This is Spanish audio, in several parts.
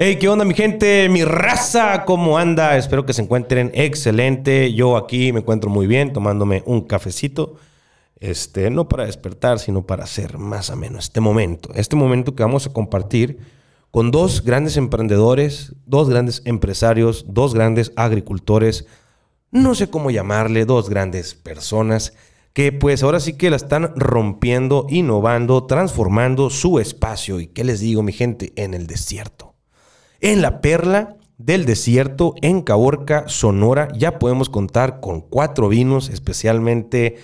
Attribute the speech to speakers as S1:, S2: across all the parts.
S1: Hey, ¿qué onda mi gente? Mi raza, ¿cómo anda? Espero que se encuentren excelente. Yo aquí me encuentro muy bien, tomándome un cafecito. Este, no para despertar, sino para hacer más ameno este momento. Este momento que vamos a compartir con dos grandes emprendedores, dos grandes empresarios, dos grandes agricultores, no sé cómo llamarle, dos grandes personas que pues ahora sí que la están rompiendo, innovando, transformando su espacio. ¿Y qué les digo, mi gente? En el desierto. En la perla del desierto, en Caborca, Sonora, ya podemos contar con cuatro vinos, especialmente...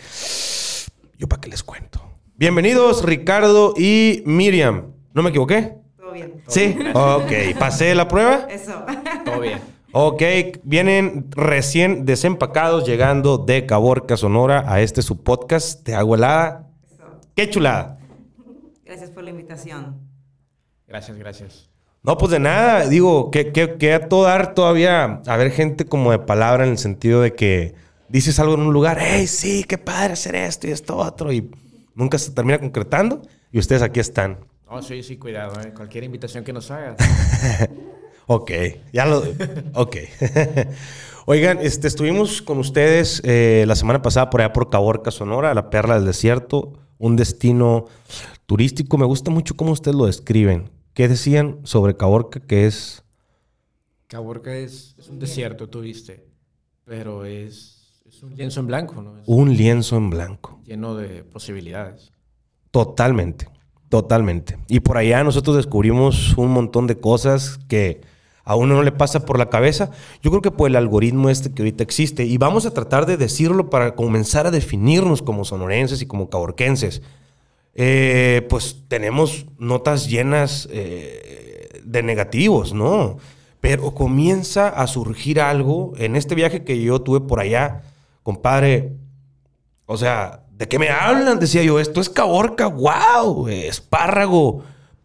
S1: Yo para qué les cuento. Bienvenidos Ricardo y Miriam. ¿No me equivoqué?
S2: Todo bien.
S1: Sí. Ok. ¿Pasé la prueba?
S2: Eso.
S3: Todo bien.
S1: Ok, vienen recién desempacados llegando de Caborca, Sonora, a este su podcast de Agua Helada.
S2: Eso.
S1: ¡Qué chulada!
S2: Gracias por la invitación.
S3: Gracias, gracias.
S1: No, pues de nada, digo, que, que, que a todo dar todavía haber gente como de palabra en el sentido de que dices algo en un lugar, hey, sí, qué padre hacer esto y esto otro, y nunca se termina concretando, y ustedes aquí están.
S3: Oh, sí, sí, cuidado. ¿eh? Cualquier invitación que nos hagas.
S1: Ok, ya lo. Ok. Oigan, este, estuvimos con ustedes eh, la semana pasada por allá por Caborca, Sonora, la perla del desierto, un destino turístico. Me gusta mucho cómo ustedes lo describen. ¿Qué decían sobre Caborca? Que es.
S3: Caborca es, es un desierto, tú viste. Pero es, es un lienzo en blanco, ¿no? Es
S1: Un lienzo en blanco.
S3: lleno de posibilidades.
S1: Totalmente, totalmente. Y por allá nosotros descubrimos un montón de cosas que a uno no le pasa por la cabeza. Yo creo que por el algoritmo este que ahorita existe. Y vamos a tratar de decirlo para comenzar a definirnos como sonorenses y como caborquenses. Eh, pues tenemos notas llenas eh, de negativos, ¿no? Pero comienza a surgir algo en este viaje que yo tuve por allá, compadre. O sea, ¿de qué me hablan? Decía yo, esto es Caborca, wow, espárrago,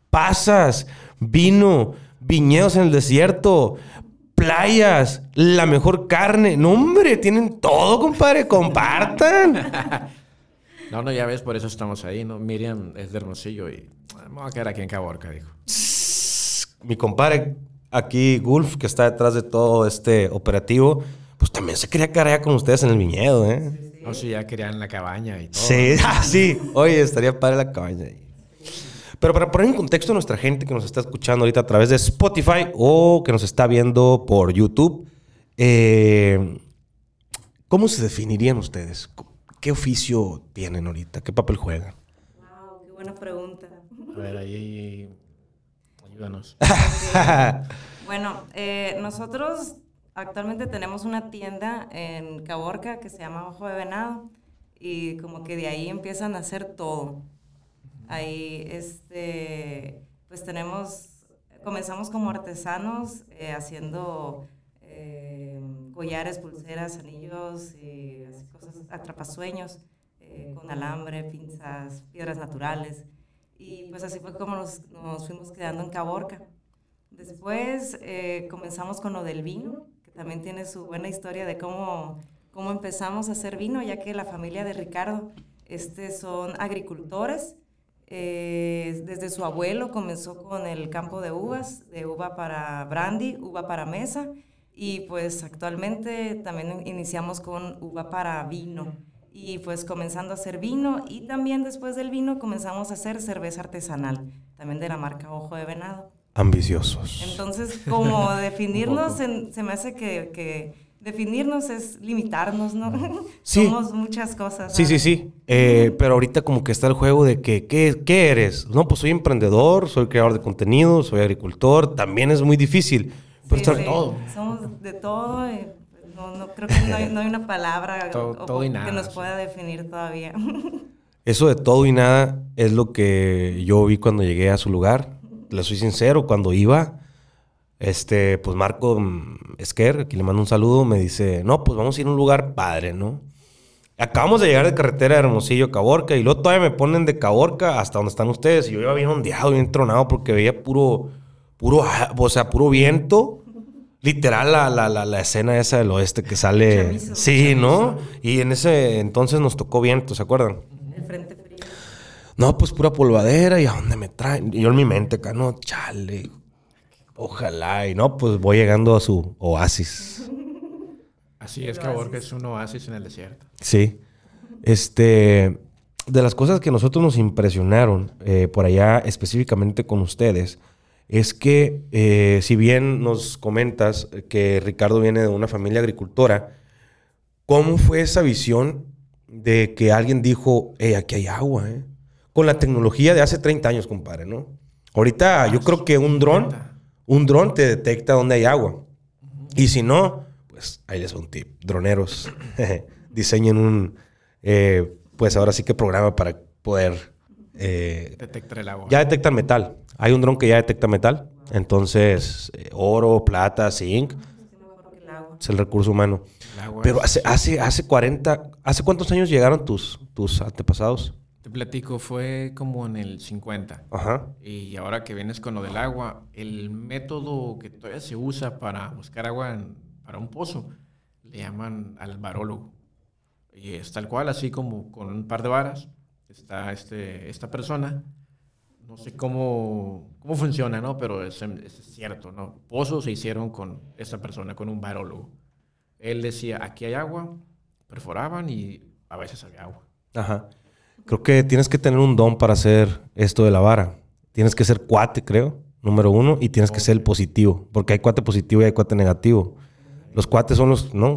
S1: pasas, vino, viñedos en el desierto, playas, la mejor carne. No, hombre, tienen todo, compadre, compartan.
S3: No, no, ya ves, por eso estamos ahí, ¿no? Miriam es de Hermosillo y ah, me voy a quedar aquí en Caborca, dijo.
S1: Mi compadre aquí, Gulf, que está detrás de todo este operativo, pues también se quería cargar con ustedes en el viñedo, ¿eh?
S3: No, sí, ya querían la cabaña y todo.
S1: Sí, ah, sí. Oye, estaría padre la cabaña ahí. Pero para poner en contexto a nuestra gente que nos está escuchando ahorita a través de Spotify o que nos está viendo por YouTube, eh, ¿cómo se definirían ustedes? ¿Qué oficio tienen ahorita? ¿Qué papel juegan?
S2: Wow, qué buena pregunta.
S3: A ver, ahí. Ayúdanos.
S2: Bueno, eh, nosotros actualmente tenemos una tienda en Caborca que se llama Ojo de Venado y como que de ahí empiezan a hacer todo. Ahí, este, pues tenemos, comenzamos como artesanos eh, haciendo eh, collares, pulseras, anillos y así cosas, atrapasueños eh, con alambre, pinzas, piedras naturales. Y pues así fue como nos, nos fuimos quedando en Caborca. Después eh, comenzamos con lo del vino, que también tiene su buena historia de cómo, cómo empezamos a hacer vino, ya que la familia de Ricardo este, son agricultores. Eh, desde su abuelo comenzó con el campo de uvas, de uva para brandy, uva para mesa, y pues actualmente también iniciamos con uva para vino. Y pues comenzando a hacer vino y también después del vino comenzamos a hacer cerveza artesanal, también de la marca Ojo de Venado.
S1: Ambiciosos.
S2: Entonces, como definirnos, en- se me hace que, que definirnos es limitarnos, ¿no?
S1: Sí.
S2: Somos muchas cosas.
S1: Sí, sí,
S2: ¿sabes?
S1: sí. Eh, pero ahorita como que está el juego de que, ¿qué, qué eres? No, pues soy emprendedor, soy creador de contenido, soy agricultor. También es muy difícil. Pero
S2: sí,
S3: todo.
S2: Somos de todo. y, pues, no, no, creo que no hay, no hay una palabra
S3: Todo-
S2: o- o
S3: todo y
S2: que nos
S3: sí.
S2: pueda definir todavía.
S1: Eso de todo y nada es lo que yo vi cuando llegué a su lugar. Le soy sincero, cuando iba, este, pues Marco mm, Esquer, aquí le mando un saludo, me dice, no, pues vamos a ir a un lugar padre, ¿no? Acabamos de llegar de carretera de Hermosillo a Caborca y luego todavía me ponen de Caborca hasta donde están ustedes. Y yo iba bien ondeado, bien tronado porque veía puro, puro, o sea, puro viento. Literal, la, la, la, la escena esa del oeste que sale.
S2: Chamizo.
S1: Sí, ¿no? Y en ese entonces nos tocó viento, ¿se acuerdan?
S2: El frente frío.
S1: No, pues pura polvadera y a dónde me traen. Y yo en mi mente acá, no, chale. Ojalá, y no, pues voy llegando a su oasis.
S3: Así es, Caborca es un oasis en el desierto.
S1: Sí. Este, de las cosas que nosotros nos impresionaron eh, por allá específicamente con ustedes, es que eh, si bien nos comentas que Ricardo viene de una familia agricultora, ¿cómo fue esa visión de que alguien dijo, hey, aquí hay agua, eh? Con la tecnología de hace 30 años, compadre, ¿no? Ahorita yo creo que un dron, un dron te detecta dónde hay agua. Y si no, pues ahí les va un tip. Droneros, diseñen un, eh, pues ahora sí que programa para poder... Eh,
S3: Detectar el agua.
S1: ya detectan metal. Hay un dron que ya detecta metal. Entonces, eh, oro, plata, zinc, es el recurso humano. Pero hace, hace, hace 40, ¿hace cuántos años llegaron tus, tus antepasados?
S3: Te platico, fue como en el 50.
S1: Ajá.
S3: Y ahora que vienes con lo del agua, el método que todavía se usa para buscar agua en- para un pozo, le llaman albarólogo. Y es tal cual, así como con un par de varas, está este, esta persona. No sé cómo, cómo funciona, ¿no? Pero es, es cierto, ¿no? Pozos se hicieron con esta persona, con un barólogo. Él decía, aquí hay agua, perforaban y a veces había agua.
S1: Ajá. Creo que tienes que tener un don para hacer esto de la vara. Tienes que ser cuate, creo, número uno, y tienes que ser el positivo, porque hay cuate positivo y hay cuate negativo. Los cuates son los, ¿no?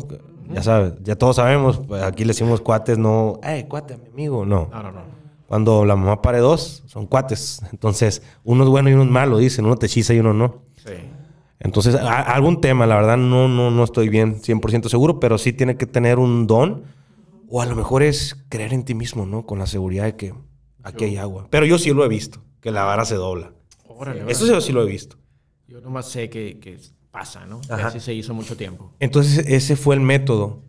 S1: Ya sabes, ya todos sabemos, pues, aquí le decimos cuates, no, eh, cuate mi amigo, no.
S3: No, no, no.
S1: Cuando la mamá pare dos, son cuates. Entonces, uno es bueno y uno es malo, dicen, uno te hechiza y uno no.
S3: Sí.
S1: Entonces, a- algún tema, la verdad, no, no, no estoy bien 100% seguro, pero sí tiene que tener un don. O a lo mejor es creer en ti mismo, ¿no? Con la seguridad de que aquí hay agua. Pero yo sí lo he visto, que la vara se dobla.
S3: Órale,
S1: Eso sí, sí lo he visto.
S3: Yo nomás sé que, que pasa, ¿no?
S1: Ajá.
S3: así se hizo mucho tiempo.
S1: Entonces, ese fue el método.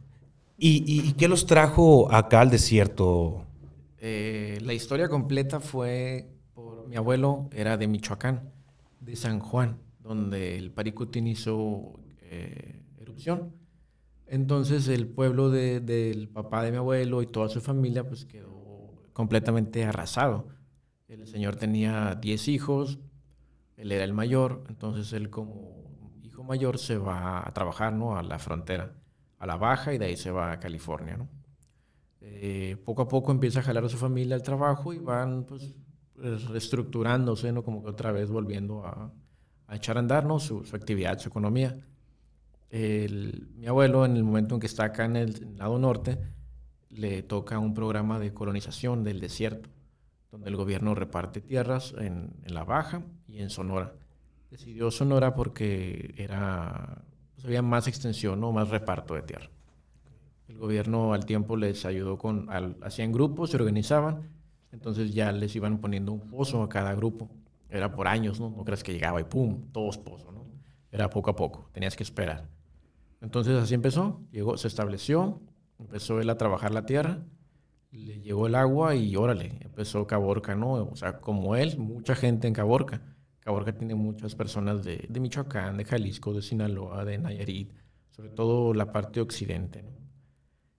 S1: ¿Y, y, y qué los trajo acá al desierto?
S3: Eh, la historia completa fue por mi abuelo, era de Michoacán, de San Juan, donde el Paricutín hizo eh, erupción. Entonces el pueblo de- del papá de mi abuelo y toda su familia pues quedó completamente arrasado. El señor tenía 10 hijos, él era el mayor, entonces él como mayor se va a trabajar ¿no? a la frontera, a la baja y de ahí se va a California. ¿no? Eh, poco a poco empieza a jalar a su familia al trabajo y van pues reestructurándose, ¿no? Como que otra vez volviendo a, echar a andar, ¿no? Su, su actividad, su economía. Mi abuelo, en el momento en que está acá en el lado norte, le toca un programa de colonización del desierto, donde el gobierno reparte tierras en, en la Baja y en Sonora. Decidió Sonora porque era, pues, había más extensión, ¿no? Más reparto de tierra. El gobierno al tiempo les ayudó con, al- hacían grupos, se organizaban, entonces ya les iban poniendo un pozo a cada grupo. Era por años, ¿no? No creas que llegaba y pum, todos pozo, ¿no? Era poco a poco, tenías que esperar. Entonces así empezó, llegó, se estableció, empezó él a trabajar la tierra, le llegó el agua y órale, empezó Caborca, ¿no? O sea, como él, mucha gente en Caborca. Caborca tiene muchas personas de, de Michoacán, de Jalisco, de Sinaloa, de Nayarit, sobre todo la parte occidente, ¿no?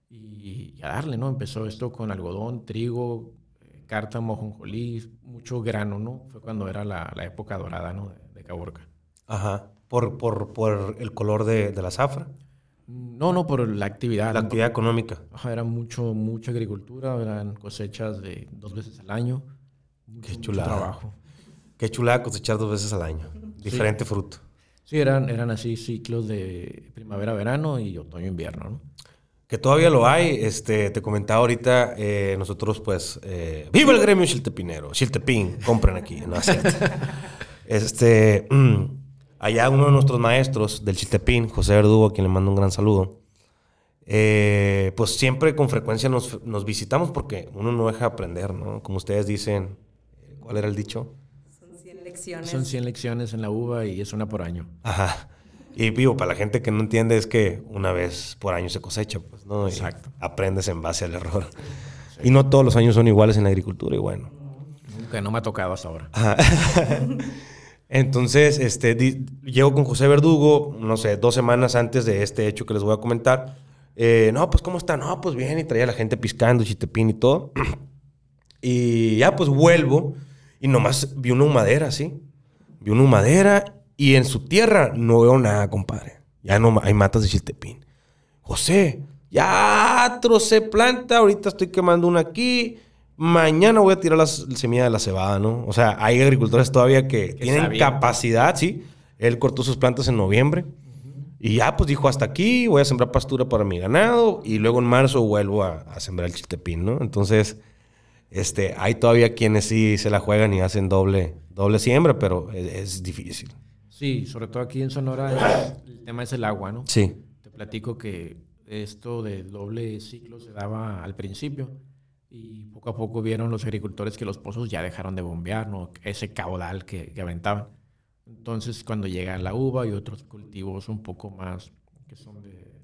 S3: Y, y a darle, ¿no? Empezó esto con algodón, trigo, eh, cártamo, jonjolí, mucho grano, ¿no? Fue cuando era la, la época dorada, ¿no? De, de Caborca.
S1: Ajá. Por, por, por el color de, de la zafra.
S3: No, no, por la actividad.
S1: La actividad económica.
S3: Ajá, era mucho, mucha agricultura, eran cosechas de dos veces al año. Mucho, mucho
S1: chulada.
S3: trabajo.
S1: Qué chulada cosechar dos veces al año. Diferente fruto.
S3: Sí, eran, eran así ciclos de primavera-verano y otoño-invierno, ¿no?
S1: Que todavía lo hay. Este, te comentaba ahorita, eh, nosotros pues... eh, ¡Viva el gremio chiltepinero! Chiltepín, compren aquí. No, es cierto. este, mm, allá uno de nuestros maestros del Chiltepín, José Verdugo, a quien le mando un gran saludo, eh, pues siempre con frecuencia nos, nos visitamos porque uno no deja de aprender, ¿no? Como ustedes dicen, ¿cuál era el dicho?
S2: Son 100 lecciones.
S3: Son 100 lecciones en la uva y es una por año.
S1: Ajá. Y vivo, para la gente que no entiende es que una vez por año se cosecha, pues, ¿no? Y
S3: Exacto.
S1: aprendes en base al error. Y no todos los años son iguales en la agricultura y bueno.
S3: Nunca, no me ha tocado hasta ahora.
S1: Ajá. Entonces, este, di- llego con José Verdugo, no sé, dos semanas antes de este hecho que les voy a comentar. Eh, no, pues, ¿cómo está? No, pues bien, y traía a la gente piscando, chitepín y todo. Y ya, pues, vuelvo y nomás vi una humadera, ¿sí? Vi una humadera Y en su tierra no veo nada, compadre. Ya no hay matas de chiltepín. José, ya trocé planta, ahorita estoy quemando una aquí. Mañana voy a tirar la semilla de la cebada, ¿no? O sea, hay agricultores todavía que, tienen capacidad, sí. Él cortó sus plantas en noviembre. Y ya, pues dijo, hasta aquí, voy a sembrar pastura para mi ganado. Y luego en marzo vuelvo a, sembrar el chiltepín, ¿no? Entonces, este, hay todavía quienes sí se la juegan y hacen doble, doble siembra, pero es difícil.
S3: Sí, sobre todo aquí en Sonora el tema es el agua, ¿no?
S1: Sí.
S3: Te platico que esto de doble ciclo se daba al principio y poco a poco vieron los agricultores que los pozos ya dejaron de bombear, ¿no? Ese caudal que, aventaban. Entonces, cuando llega la uva y otros cultivos un poco más, que son de...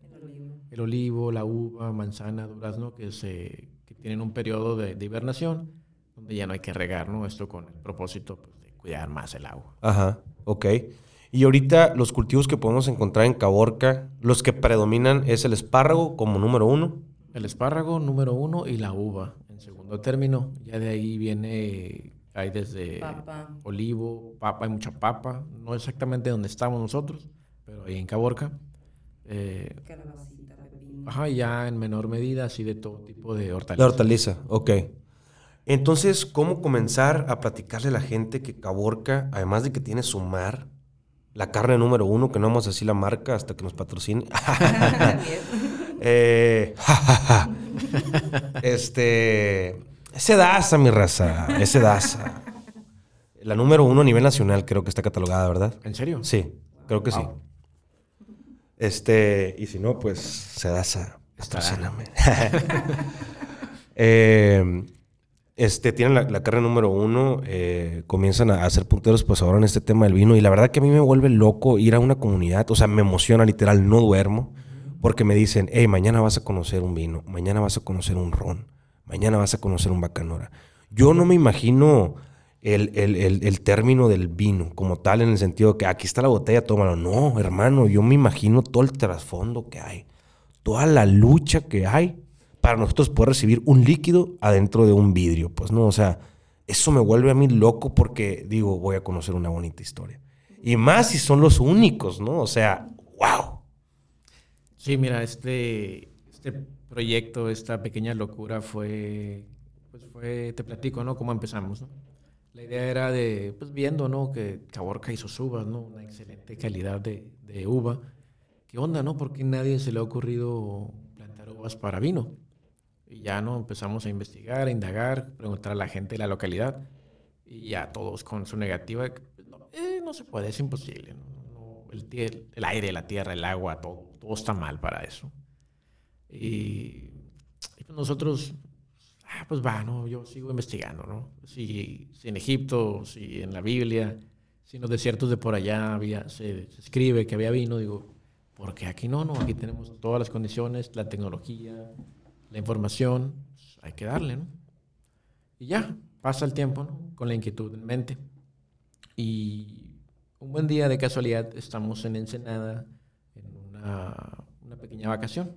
S3: El olivo. la uva, manzana, durazno, que, se, que tienen un periodo de, de hibernación, donde ya no hay que regar, ¿no? Esto con el propósito pues, de cuidar más el agua.
S1: Ajá. Ok. Y ahorita los cultivos que podemos encontrar en Caborca, los que predominan es el espárrago como número uno.
S3: El espárrago número uno y la uva en segundo término. Ya de ahí viene, hay desde olivo, papa, hay mucha papa. No exactamente donde estamos nosotros, pero ahí en Caborca. Eh, ajá, ya en menor medida, así de todo tipo de hortalizas.
S1: La hortaliza, ok. Entonces, ¿cómo comenzar a platicarle a la gente que Caborca, además de que tiene su mar, la carne número uno, que no vamos a decir la marca hasta que nos patrocine. eh, este. Ese Daza, mi raza. Ese Daza. La número uno a nivel nacional creo que está catalogada, ¿verdad?
S3: ¿En serio?
S1: Sí, creo que sí. Este, y si no, pues Sedasa, patrocíname. eh, este, tienen la, carrera número uno, eh, comienzan a, hacer punteros pues ahora en este tema del vino y la verdad que a mí me vuelve loco ir a una comunidad, o sea, me emociona literal, no duermo, porque me dicen, hey, mañana vas a conocer un vino, mañana vas a conocer un ron, mañana vas a conocer un bacanora. Yo no me imagino el, el, término del vino como tal en el sentido de que aquí está la botella, tómalo. No, hermano, yo me imagino todo el trasfondo que hay, toda la lucha que hay para nosotros poder recibir un líquido adentro de un vidrio. Pues no, o sea, eso me vuelve a mí loco porque digo, voy a conocer una bonita historia. Y más si son los únicos, ¿no? O sea, wow.
S3: Sí, mira, este, este proyecto, esta pequeña locura fue, pues fue, te platico, ¿no? Cómo empezamos, ¿no? La idea era de, pues viendo, ¿no? Que Caborca hizo uvas, ¿no? Una excelente calidad de, de uva. ¿Qué onda, no? Porque nadie se le ha ocurrido plantar uvas para vino. Y ya no empezamos a investigar, a indagar, preguntar a la gente de la localidad. Y ya todos con su negativa, pues, no, eh, no se puede, es imposible. el, el, aire, la tierra, el agua, todo, todo está mal para eso. Y, pues nosotros, ah, pues va, ¿no? yo sigo investigando, ¿no? Si, si, en Egipto, si en la Biblia, si en los desiertos de por allá había, se, se escribe que había vino, digo, ¿por qué aquí no? No, aquí tenemos todas las condiciones, la tecnología, la información, pues, hay que darle, ¿no? Y ya, pasa el tiempo, ¿no? Con la inquietud en mente. Y un buen día de casualidad estamos en Ensenada en una, una pequeña vacación.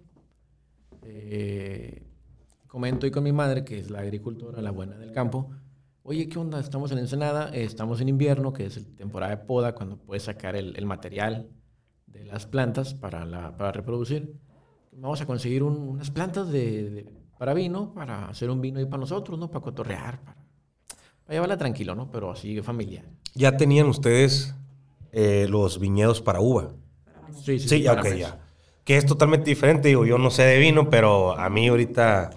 S3: Eh, comento y con mi madre, que es la agricultora, la buena del campo, oye, ¿qué onda? Estamos en Ensenada, estamos en invierno, que es el temporada de poda, cuando puedes sacar el, el material de las plantas para, la, para reproducir vamos a conseguir unas plantas de, para vino, para hacer un vino ahí para nosotros, ¿no? Para cotorrear, para, llevarla tranquilo, ¿no? Pero así familiar.
S1: ¿Ya tenían ustedes eh, los viñedos para uva?
S3: Sí, sí. Sí,
S1: ok, ya. Que es totalmente diferente, digo, yo no sé de vino, pero a mí ahorita,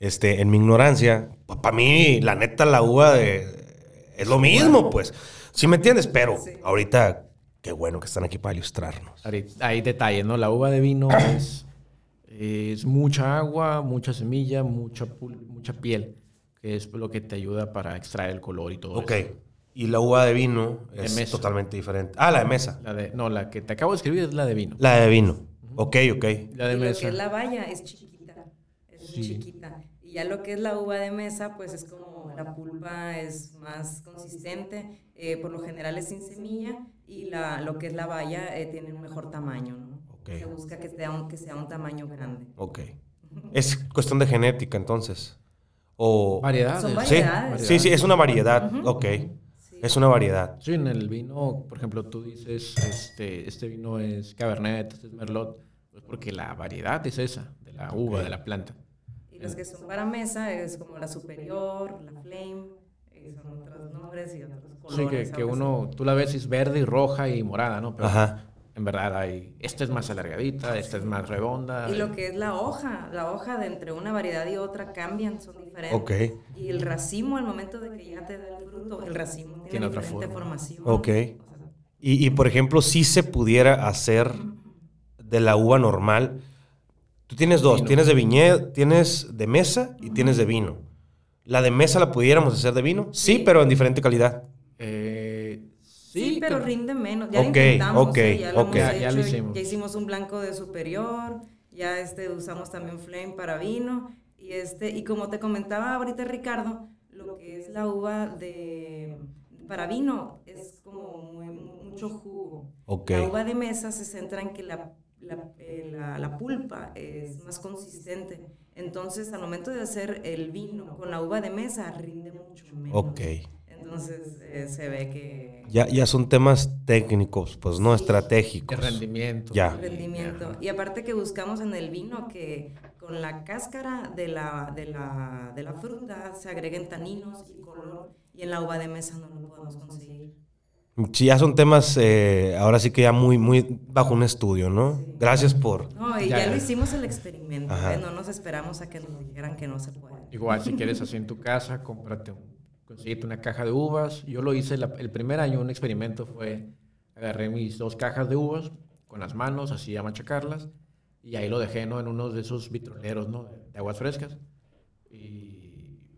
S1: este, en mi ignorancia, para mí, la neta, la uva es lo mismo, pues. ¿Sí me entiendes? Pero ahorita, qué bueno que están aquí para ilustrarnos.
S3: Hay detalles, ¿no? La uva de vino es es mucha agua, mucha semilla, mucha, mucha piel, que es lo que te ayuda para extraer el color y todo
S1: Ok. Y la uva de vino es totalmente diferente. Ah, la de mesa.
S3: La de, no, la que te acabo de escribir es la de vino.
S1: La de vino. Ok, ok.
S2: La de mesa. Lo que es la valla es chiquita. Es chiquita. Y ya lo que es la uva de mesa, pues es como la pulpa es más consistente. Eh, por lo general es sin semilla. Y la, lo que es la valla eh, tiene un mejor tamaño, ¿no? Se busca que sea, un, que sea un tamaño grande.
S1: Ok. Es cuestión de genética entonces. O...
S3: Variedades.
S2: Son variedades.
S1: Sí, sí, es una variedad. Ok. Es una variedad.
S3: Sí, en el vino, por ejemplo, tú dices, este, este vino es Cabernet, este es Merlot, pues porque la variedad es esa, de la uva,
S1: Ok.
S3: de la planta.
S2: Y los que son para mesa es como la superior, la flame, y son otros nombres y otros colores.
S3: Sí, que, que uno, tú la ves es verde y roja y morada, ¿no? Pero
S1: Ajá.
S3: en verdad hay, esta es más alargadita, esta es más redonda.
S2: Y lo que es la hoja, la hoja de entre una variedad y otra cambian, son diferentes.
S1: Ok.
S2: Y el racimo, al momento de que ya te da el fruto, el racimo tiene,
S3: Tiene otra forma.
S2: formación.
S1: Ok. Y, y, por ejemplo, si se pudiera hacer de la uva normal. Tú tienes dos,
S3: Vino.
S1: tienes de viñedo, tienes de mesa y tienes de vino. ¿La de mesa la pudiéramos hacer de vino? Sí,
S2: Sí.
S1: pero en diferente calidad.
S3: Eh,
S2: Sí,
S3: sí,
S2: pero rinde menos. Ya
S1: Ok,
S2: lo intentamos,
S1: ok,
S2: ¿eh? ya lo
S1: ok.
S2: hemos
S3: Ya- ya lo
S2: hecho,
S3: hicimos.
S2: Ya hicimos un blanco de superior, ya este usamos también flame para vino y este y como te comentaba ahorita Ricardo, lo que es la uva de para vino es como muy- mucho jugo. La uva de mesa se centra en que la, la, eh, la- la pulpa es más consistente. Entonces, al momento de hacer el vino con la uva de mesa, rinde mucho menos.
S1: Ok.
S2: Entonces, eh, se ve que
S1: Ya, ya son temas técnicos, pues no
S2: Sí.
S1: estratégicos.
S3: de rendimiento.
S1: Ya.
S3: y-
S2: rendimiento. Y aparte que buscamos en el vino que con la cáscara de la, de la, de la fruta se agreguen taninos y color, y en la uva de mesa no lo podemos conseguir.
S1: Sí, ya son temas, eh, ahora sí que ya muy, muy bajo un estudio, ¿no? Gracias por...
S2: No, y
S3: Ya,
S2: ya, lo hicimos el experimento. ¿eh? no nos esperamos a que nos dijeran que no se puede.
S3: Igual, si quieres así en tu casa, cómprate, un- consíguete una caja de uvas. Yo lo hice la- el primer año, un experimento fue, agarré mis dos cajas de uvas con las manos, así a machacarlas, y ahí lo dejé, ¿no? En uno de esos vitroleros, ¿no? De aguas frescas. Y,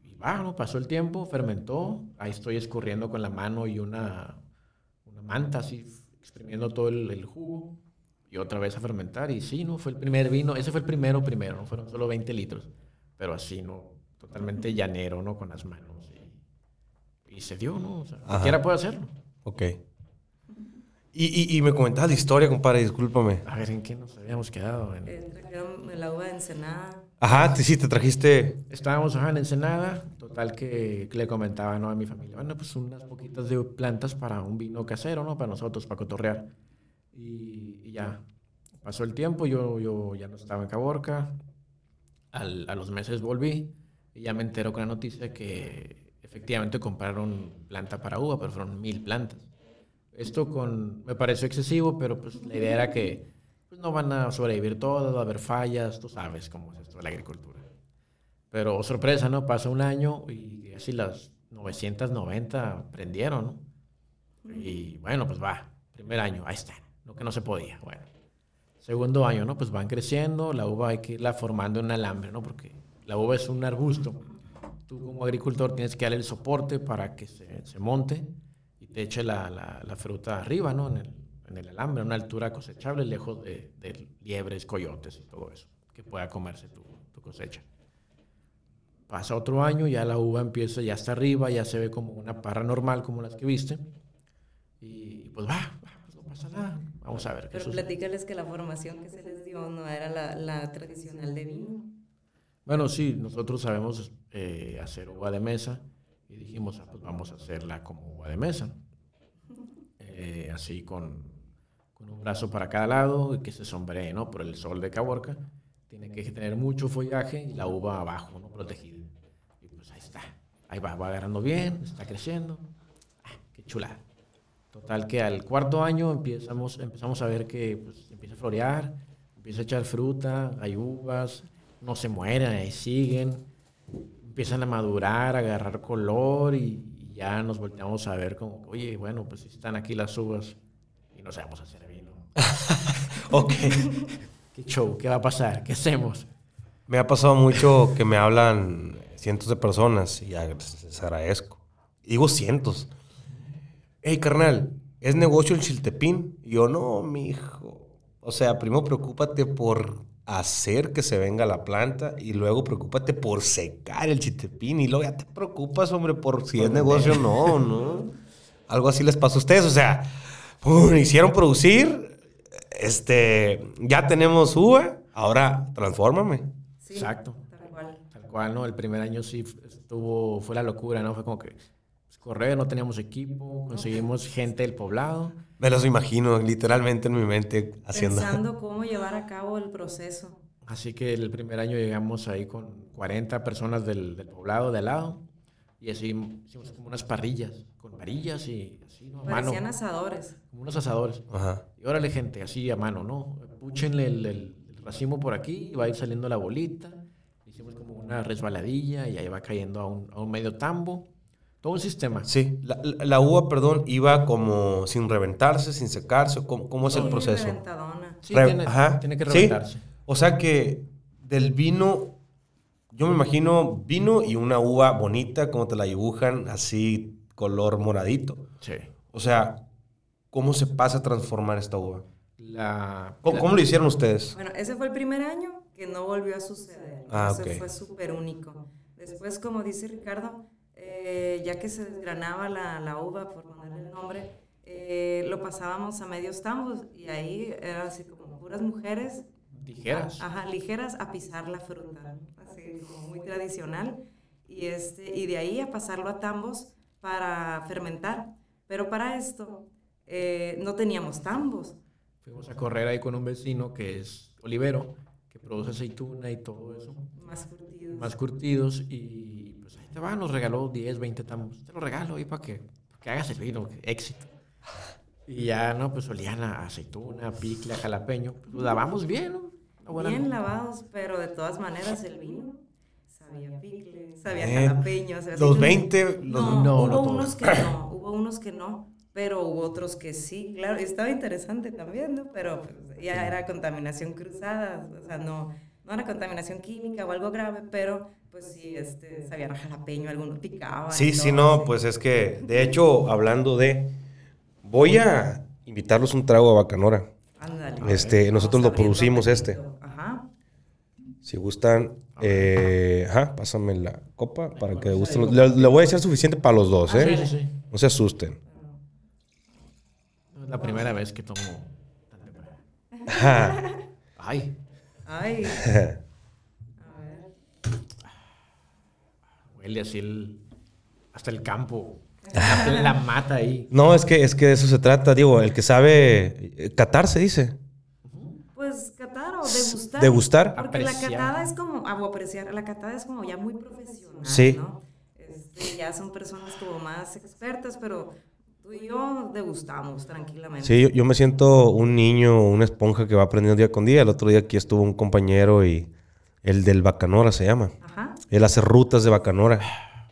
S3: y va, ¿no? Pasó el tiempo, fermentó, ahí estoy escurriendo con la mano y una manta, así, exprimiendo todo el, el jugo. Y otra vez a fermentar, y sí, ¿no? Fue el primer vino, ese fue el primero, primero, ¿no? Fueron solo 20 litros pero así, ¿no? Totalmente llanero, ¿no? Con las manos. Y, y se dio, ¿no? O sea, cualquiera puede hacerlo.
S1: Ok. Y, y, y me comentabas la historia, compadre, discúlpame.
S3: A ver, ¿en qué nos habíamos quedado? En-
S2: trajeron el uva de Ensenada.
S1: Ajá, sí, te trajiste...
S3: Estábamos ajá, en Ensenada, total que, que le comentaba ¿no? a mi familia, bueno, pues unas poquitas de plantas para un vino casero, ¿no? Para nosotros, para cotorrear. Y, y ya, pasó el tiempo, yo, yo ya no estaba en Caborca, Al- a los meses volví y ya me entero con la noticia que efectivamente compraron planta para uva, pero fueron mil plantas. Esto con, me pareció excesivo, pero pues la idea era que pues, no van a sobrevivir todas, va a haber fallas, tú sabes cómo es esto de la agricultura. Pero sorpresa, ¿no? Pasó un año y así las 990 prendieron, ¿no? Y bueno, pues va, primer año, ahí está, lo que no se podía, bueno. Segundo año, ¿no? Pues van creciendo, la uva hay que irla formando en alambre, ¿no? Porque la uva es un arbusto. Tú como agricultor tienes que darle el soporte para que se, se monte y te eche la, la- la fruta arriba, ¿no? En el, en el alambre, a una altura cosechable, lejos de, de liebres, coyotes y todo eso, que pueda comerse tu, tu cosecha. Pasa otro año, ya la uva empieza, ya está arriba, ya se ve como una parra normal, como las que viste. Y pues va, va, pues no pasa nada. Vamos a ver qué
S2: Pero
S3: sucede.
S2: platícales que la formación que se les dio no era la, la tradicional de vino.
S3: Bueno, sí, nosotros sabemos eh, hacer uva de mesa y dijimos, ah, pues vamos a hacerla como uva de mesa. Eh, así con, con un brazo para cada lado y que se sombree, ¿no? Por el sol de Caborca. Tiene que tener mucho follaje y la uva abajo, ¿no? Protegida. Y pues ahí está. Ahí va, va agarrando bien, está creciendo. Ah, qué chulada. Total que al cuarto año empezamos, empezamos a ver que pues, empieza a florear, empieza a echar fruta, hay uvas, no se mueren, ahí siguen, empiezan a madurar, a agarrar color y, y ya nos volteamos a ver como, oye, bueno, pues están aquí las uvas y no sabemos hacer.
S1: Ok.
S3: ¿Qué show? ¿Qué va a pasar? ¿Qué hacemos?
S1: Me ha pasado mucho que me hablan cientos de personas y les, agradezco. Digo cientos. Hey, carnal, ¿es negocio el chiltepín? Yo, no, mijo. O sea, primero preocúpate por hacer que se venga la planta y luego preocúpate por secar el chiltepín y luego ya te preocupas, hombre, por si es negocio o no, ¿no? Algo así les pasó a ustedes, o sea, ¡pum! hicieron producir, este, ya tenemos uva, ahora transfórmame.
S2: Sí,
S3: Exacto.
S2: Tal cual.
S3: Tal cual, ¿no? El primer año sí estuvo, fue la locura, ¿no? Fue como que, pues, correr, no teníamos equipo, conseguimos gente del poblado.
S1: Me los imagino literalmente en mi mente haciendo.
S2: Pensando cómo llevar a cabo el proceso.
S3: Así que el primer año llegamos ahí con 40 personas del, del poblado de al lado y así hicimos como unas parrillas con varillas y así, ¿no? A mano,
S2: Parecían asadores.
S3: como unos asadores.
S1: Ajá.
S3: Y órale, gente, así a mano, ¿no? Púchenle el, el- el racimo por aquí y va a ir saliendo la bolita. Hicimos como una resbaladilla y ahí va cayendo a un, a un medio tambo. Todo un sistema.
S1: Sí, la, la- la uva, perdón, iba como sin reventarse, sin secarse. ¿Cómo, cómo es el
S2: Sí,
S1: proceso?
S2: reventadona.
S3: Sí,
S1: Re-
S3: tiene,
S1: ajá,
S3: tiene que
S1: sí.
S3: reventarse.
S1: O sea que del vino, yo me imagino vino y una uva bonita, como te la dibujan, así color moradito.
S3: Sí.
S1: O sea, ¿cómo se pasa a transformar esta uva?
S3: La,
S1: ¿Cómo,
S3: la-
S1: cómo lo hicieron ustedes?
S2: Bueno, ese fue el primer año que no volvió a suceder.
S1: Ah,
S2: Ese
S1: ok.
S2: fue súper único. Después, como dice Ricardo, eh, ya que se desgranaba la, la uva, por ponerle el nombre, eh, lo pasábamos a medios tambos y ahí era así como puras mujeres
S3: Ligeras.
S2: Ajá, ligeras a pisar la fruta, así como muy tradicional. Y, este, y de ahí a pasarlo a tambos para fermentar. Pero para esto eh, no teníamos tambos.
S3: Fuimos a correr ahí con un vecino que es olivero, que produce aceituna y todo eso.
S2: Más curtidos.
S3: Más curtidos y pues ahí te va, nos regaló 10, 20 tambos. Te lo regalo ahí para que, para que hagas el vino, éxito. Y ya, no, pues olían a aceituna, a picle, a jalapeño. Pues, lo lavamos bien, ¿no?
S2: Bien lavados, pero de todas maneras el vino sabía picle, sabía jalapeño. sabía
S1: Los
S2: como-
S1: 20, los...
S2: No,
S3: No,
S2: hubo
S3: no todos.
S2: unos que no, hubo unos que no, pero hubo otros que sí, claro, estaba interesante también, ¿no? Pero pues, ya era contaminación cruzada, o sea, no, no era contaminación química o algo grave, pero pues sí, este, sabían a jalapeño, algunos picaban.
S1: Sí, sí, no,
S2: sí.
S1: pues es que, de hecho, hablando de, voy a invitarlos un trago a Bacanora.
S2: Ándale.
S1: Este, nosotros lo producimos este.
S2: Ajá.
S1: Si gustan, eh, ajá, pásame la copa para que gusten. Le, le voy a echar suficiente para los dos,
S3: Sí,
S1: ¿eh?
S3: sí, sí.
S1: No se asusten.
S3: Es la primera vez que tomo tan temprano. Ay,
S2: Ay. A ver.
S3: huele así el, hasta el campo. Hasta la mata ahí.
S1: No, es que, es que de eso se trata, digo, el que sabe eh, catar se dice.
S2: Pues catar o degustar.
S1: Degustar.
S2: Porque la
S3: Apreciar.
S2: catada es como, ah, apreciar, la catada es como ya muy profesional,
S1: Sí.
S2: ¿no? Este, ya son personas como más expertas, pero tú y yo degustamos tranquilamente.
S1: Sí, yo, yo me siento un niño, una esponja que va aprendiendo día con día. El otro día aquí estuvo un compañero y el del Bacanora se llama.
S2: Ajá.
S1: Él hace rutas de Bacanora.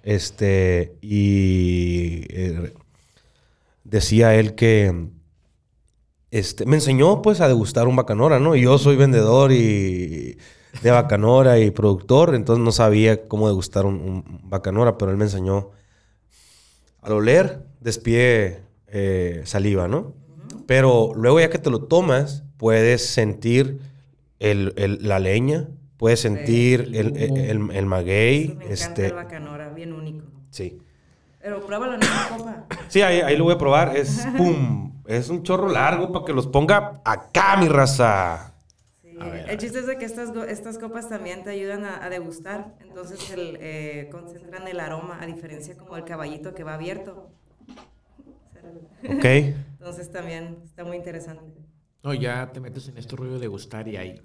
S1: Este, y eh, decía él que este, me enseñó pues a degustar un Bacanora, ¿no? Y yo soy vendedor y de Bacanora y productor, entonces no sabía cómo degustar un, un Bacanora, pero él me enseñó al oler, despide eh, saliva, ¿no? Pero luego ya que te lo tomas, puedes sentir el- el- la leña, puedes sentir
S3: El
S1: el, el,
S3: humo.
S1: el- el maguey.
S2: Me encanta
S1: este,
S2: el bacanora, bien único.
S1: sí.
S2: Pero pruébalo en esta copa.
S1: Sí, ahí, ahí lo voy a probar. Es pum. Es un chorro largo para que los ponga acá, mi raza.
S3: A ver,
S2: el chiste es de que estas, estas copas también te ayudan a, a degustar. Entonces el, eh, concentran el aroma, a diferencia como el caballito que va abierto.
S1: Ok.
S2: Entonces también está muy interesante.
S3: No, ya te metes en este rollo de gustar y ahí.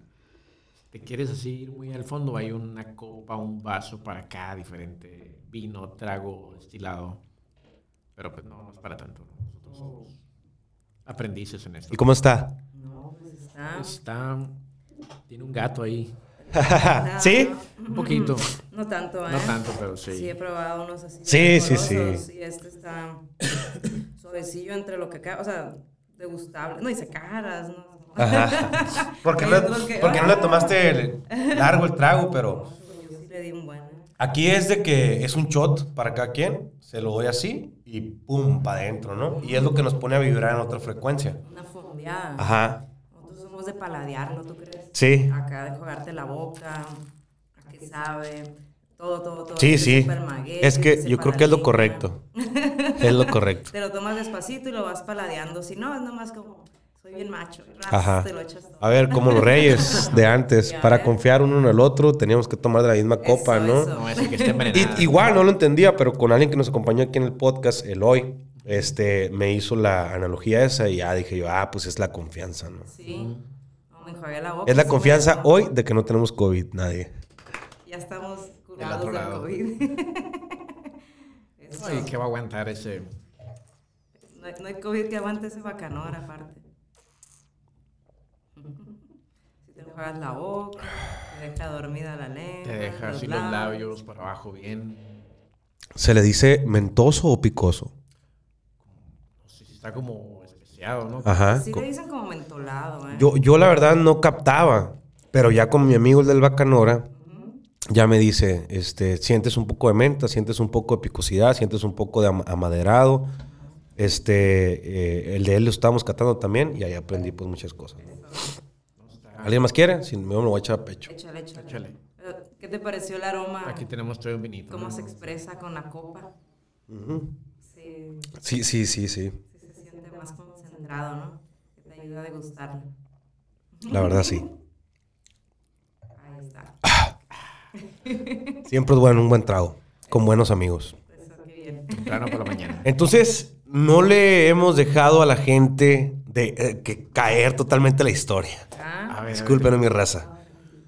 S3: Te quieres así ir muy al fondo, hay una copa, un vaso para cada diferente vino, trago, destilado. Pero pues no, no es para tanto. Nosotros somos aprendices en esto.
S1: ¿Y cómo está?
S2: No, pues está...
S3: Está. Tiene un gato ahí.
S1: ¿Sí?
S3: Un poquito.
S2: No tanto, ¿eh?
S3: No tanto, pero sí.
S2: Sí, he probado unos así.
S1: Sí, sí, sí.
S2: Y este está suavecillo entre lo que acá, o sea, degustable. No dice caras, ¿no?
S1: Ajá. Porque, no,
S2: que-
S1: porque no le tomaste el- largo el trago, pero
S2: Yo sí le di un buen. ¿eh?
S1: aquí es de que es un shot para cada quien. Se lo doy así y pum, para adentro, ¿no? Y es lo que nos pone a vibrar en otra frecuencia.
S2: Una fondeada.
S1: Ajá.
S2: Nosotros somos de paladearlo, ¿tú crees?
S1: Sí.
S2: Acá de jugarte la boca, a qué sabe, todo, todo, todo.
S1: Sí, sí.
S2: maguey,
S1: Es que yo creo que es lo correcto. Es lo correcto.
S2: Te lo tomas despacito y lo vas paladeando. Si no, es nomás como, soy bien macho. ras,
S1: Ajá.
S2: te lo echas todo.
S1: A ver, como los reyes de antes, para confiar uno en el otro, teníamos que tomar de la misma copa,
S2: Eso,
S1: ¿no?
S2: eso.
S3: No, ese que esté
S1: Y- igual no lo entendía, pero con alguien que nos acompañó aquí en el podcast, Eloy, este, me hizo la analogía esa y ya dije yo, ah, pues es la confianza, ¿no?
S2: Sí. Me enjuagué la boca.
S1: Es la confianza hoy de que no tenemos COVID, nadie.
S2: Ya estamos curados del. COVID. Eso.
S3: Ay, ¿qué va a aguantar ese?
S2: No hay, no hay COVID que aguante ese bacanor, aparte. Si te enjuagas la boca, te deja dormida la lengua.
S3: Te deja así los labios para abajo bien.
S1: ¿Se le dice mentoso o picoso?
S3: No sé si está como especiado, ¿no?
S1: Ajá.
S2: Sí le dicen como mentolado, ¿eh?
S1: Yo, yo la verdad no captaba, pero ya con mi amigo el del Bacanora, ya me dice, este, sientes un poco de menta, sientes un poco de picosidad, sientes un poco de am- amaderado. Este, eh, el de él lo estábamos catando también y ahí aprendí pues muchas cosas. ¿Alguien más quiere? Si no, me lo voy a echar a pecho.
S2: Échale, échale.
S3: Échale.
S2: Pero, ¿Qué te pareció el aroma?
S3: Aquí tenemos todo un vinito.
S2: ¿Cómo
S3: ¿no?
S2: se expresa con la copa?
S1: Ujú.
S2: Sí,
S1: Sí, sí, sí, sí.
S2: sí concentrado, ¿no? Que te ayuda a degustarlo.
S1: La verdad sí.
S2: Ahí está.
S1: Siempre es bueno un buen trago, con buenos amigos.
S2: Eso, qué bien.
S3: Temprano por la mañana.
S1: Entonces, no le hemos dejado a la gente de eh, que caer totalmente la historia.
S2: Ah,
S3: A ver,
S1: Disculpen mi raza.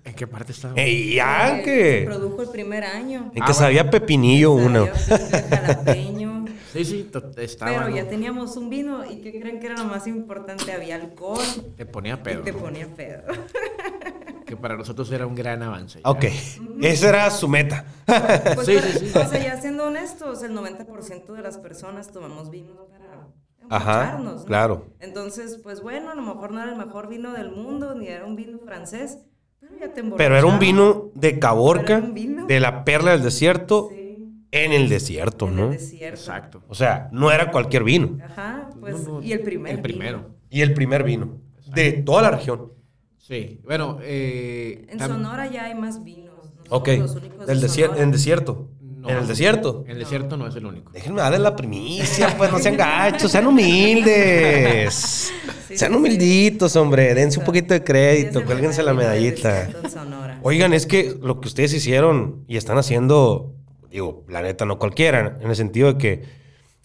S3: ¿En qué parte está?
S1: Ey, ya
S2: que se produjo el primer año.
S1: En
S3: Ah,
S1: que
S3: bueno.
S1: sabía pepinillo uno.
S3: Sí, sí, estaba.
S2: Pero ya teníamos un vino y ¿qué creen que era lo más importante? Había alcohol
S3: Te ponía pedo.
S2: y te ponía pedo.
S3: Que para nosotros era un gran avance. ya.
S1: Ok, esa era su meta.
S2: Pues,
S3: Sí,
S2: pero,
S3: sí, sí.
S2: O sea, ya siendo honestos, el 90% de las personas tomamos vino para
S1: Ajá,
S2: emborracharnos, ¿no?
S1: claro.
S2: Entonces, pues bueno, a lo mejor no era el mejor vino del mundo, ni era un vino francés, pero ya te
S1: Pero era un vino de Caborca,
S2: vino.
S1: de la perla del desierto,
S2: Sí,
S1: en el desierto,
S2: en
S1: ¿no?
S2: el desierto.
S3: Exacto.
S1: O sea, no era cualquier vino.
S2: Ajá, pues,
S3: No, no,
S2: y el primer
S3: El
S2: vino.
S3: primero.
S1: Y el primer vino. De toda la región.
S3: Sí. Bueno, eh.
S2: En Sonora ya hay más vinos. no
S1: Ok.
S2: los únicos de
S1: Del desier-
S2: Sonora.
S1: en desierto.
S3: no.
S1: En el desierto.
S3: En el desierto no es el único.
S1: Déjenme darle la primicia, pues no sean gachos, sean humildes.
S2: Sí,
S1: sean
S2: sí,
S1: humilditos, hombre. Dense un poquito de crédito, cuélguense la medallita.
S2: desierto en Sonora.
S1: Oigan, es que lo que ustedes hicieron y están haciendo, digo, la neta, no cualquiera, en el sentido de que